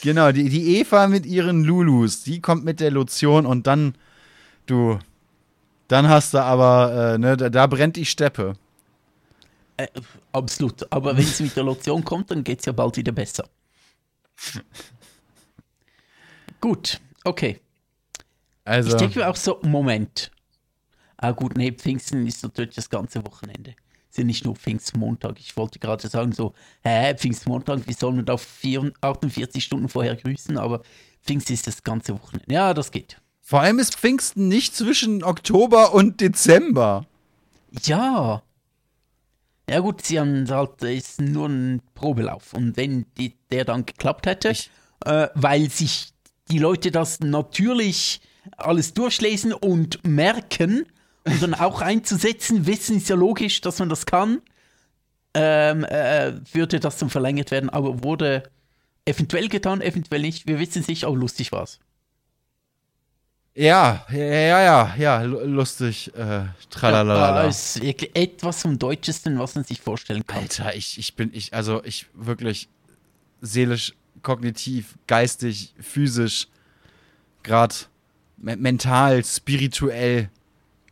Genau, die, die Eva mit ihren Lulus, die kommt mit der Lotion und dann, du, dann hast du aber, äh, ne, da, da brennt die Steppe. Äh, absolut. Aber wenn es mit der Lotion kommt, dann geht es ja bald wieder besser. Gut, okay. Also, Ich denke mir auch so, Moment. Ah gut, nee, Pfingsten ist natürlich das ganze Wochenende. Ist ja nicht nur Pfingstmontag. Ich wollte gerade sagen so, hä, Pfingstmontag, wie soll man da 4, 48 Stunden vorher grüßen? Aber Pfingsten ist das ganze Wochenende. Ja, das geht. vor allem ist Pfingsten nicht zwischen Oktober und Dezember. Ja. Ja gut, sie haben halt, es ist nur ein Probelauf. Und wenn die, der dann geklappt hätte, Ich- äh, weil sich die Leute das natürlich alles durchlesen und merken und dann auch einzusetzen, wissen, ist ja logisch, dass man das kann, ähm, äh, würde das dann verlängert werden, aber wurde eventuell getan, eventuell nicht. Wir wissen es nicht, aber lustig war's. Ja, ja, ja, ja, ja, lu- lustig, äh, Ja, tralala. das ist wirklich etwas vom Deutschesten, was man sich vorstellen kann. Alter, ich, ich bin, ich, also ich wirklich seelisch, kognitiv, geistig, physisch, gerade me mental, spirituell,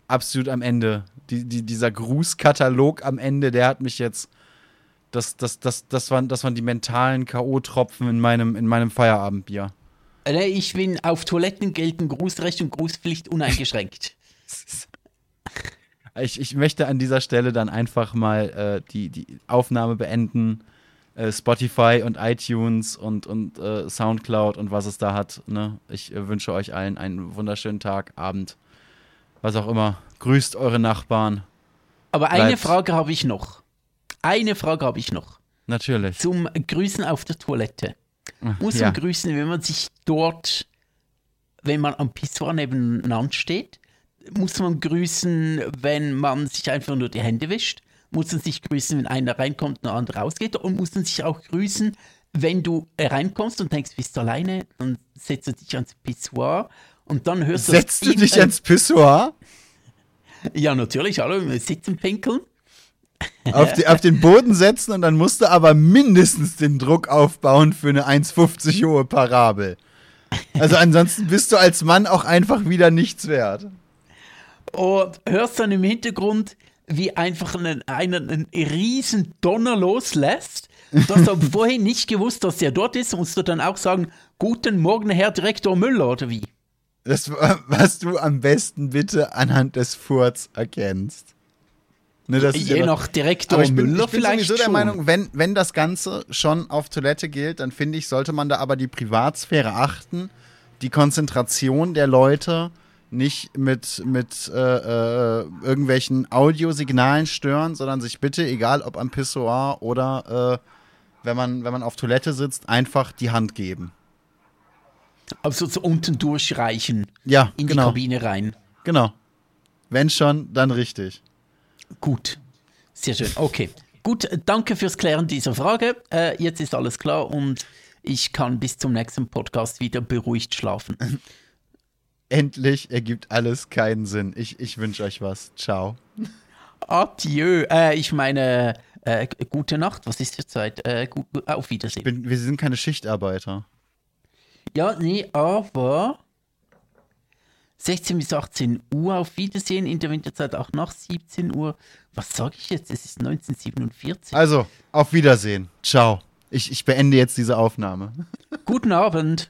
absolut am Ende. Die, die, dieser Grußkatalog am Ende, der hat mich jetzt. Das, das, das, das, waren, das waren die mentalen K.O.-Tropfen in meinem, in meinem Feierabendbier. Äh, Ich bin auf Toiletten gelten Grußrecht und Grußpflicht uneingeschränkt. Ich, ich möchte an dieser Stelle dann einfach mal äh, die, die Aufnahme beenden. Äh, Spotify und iTunes und, und äh, Soundcloud und was es da hat. Ne? Ich äh, wünsche euch allen einen wunderschönen Tag, Abend, was auch immer. Grüßt eure Nachbarn. Aber eine Bleibt. Frage habe ich noch. Eine Frage habe ich noch. Natürlich. Zum Grüßen auf der Toilette. Muss ja. man grüßen, wenn man sich dort, wenn man am Pissoir nebeneinander steht? Muss man grüßen, wenn man sich einfach nur die Hände wischt? Muss man sich grüßen, wenn einer reinkommt und der andere rausgeht? Und muss man sich auch grüßen, wenn du reinkommst und denkst, bist du alleine? Dann setzt du dich ans Pissoir und dann hörst du... Setzt du dich ans Pissoir? Ja, natürlich, hallo, sitzen pinkeln. Auf, die, auf den Boden setzen und dann musst du aber mindestens den Druck aufbauen für eine 1,50 hohe Parabel. Also ansonsten bist du als Mann auch einfach wieder nichts wert. und hörst dann im Hintergrund, wie einfach einen, einer einen riesen Donner loslässt. Du hast aber vorhin nicht gewusst, dass der dort ist, musst du dann auch sagen, guten Morgen, Herr Direktor Müller, oder wie? Das, was du am besten bitte anhand des Furz erkennst. Ne, das Je ja noch- Direktor aber ich bin, Müller ich bin vielleicht sowieso der schon. Meinung, wenn, wenn das Ganze schon auf Toilette gilt, dann finde ich, sollte man da aber die Privatsphäre achten, die Konzentration der Leute nicht mit, mit äh, äh, irgendwelchen Audiosignalen stören, sondern sich bitte, egal ob am Pissoir oder äh, wenn, man, wenn man auf Toilette sitzt, einfach die Hand geben. Also so unten durchreichen Ja, in die genau. Kabine rein. Genau. Wenn schon, dann richtig. Gut, sehr schön. Okay, gut, äh, danke fürs Klären dieser Frage. Äh, jetzt ist alles klar und ich kann bis zum nächsten Podcast wieder beruhigt schlafen. endlich ergibt alles keinen Sinn. Ich, ich wünsche euch was. Ciao. Adieu. Äh, ich meine, äh, gute Nacht. Was ist zurzeit? Äh, gu auf Wiedersehen. Bin, wir sind keine Schichtarbeiter. Ja, nee, aber 16 bis 18 Uhr auf Wiedersehen, in der Winterzeit auch nach 17 Uhr. Was sage ich jetzt? Es ist 1947. Also, auf Wiedersehen. Ciao. Ich, ich beende jetzt diese Aufnahme. Guten Abend.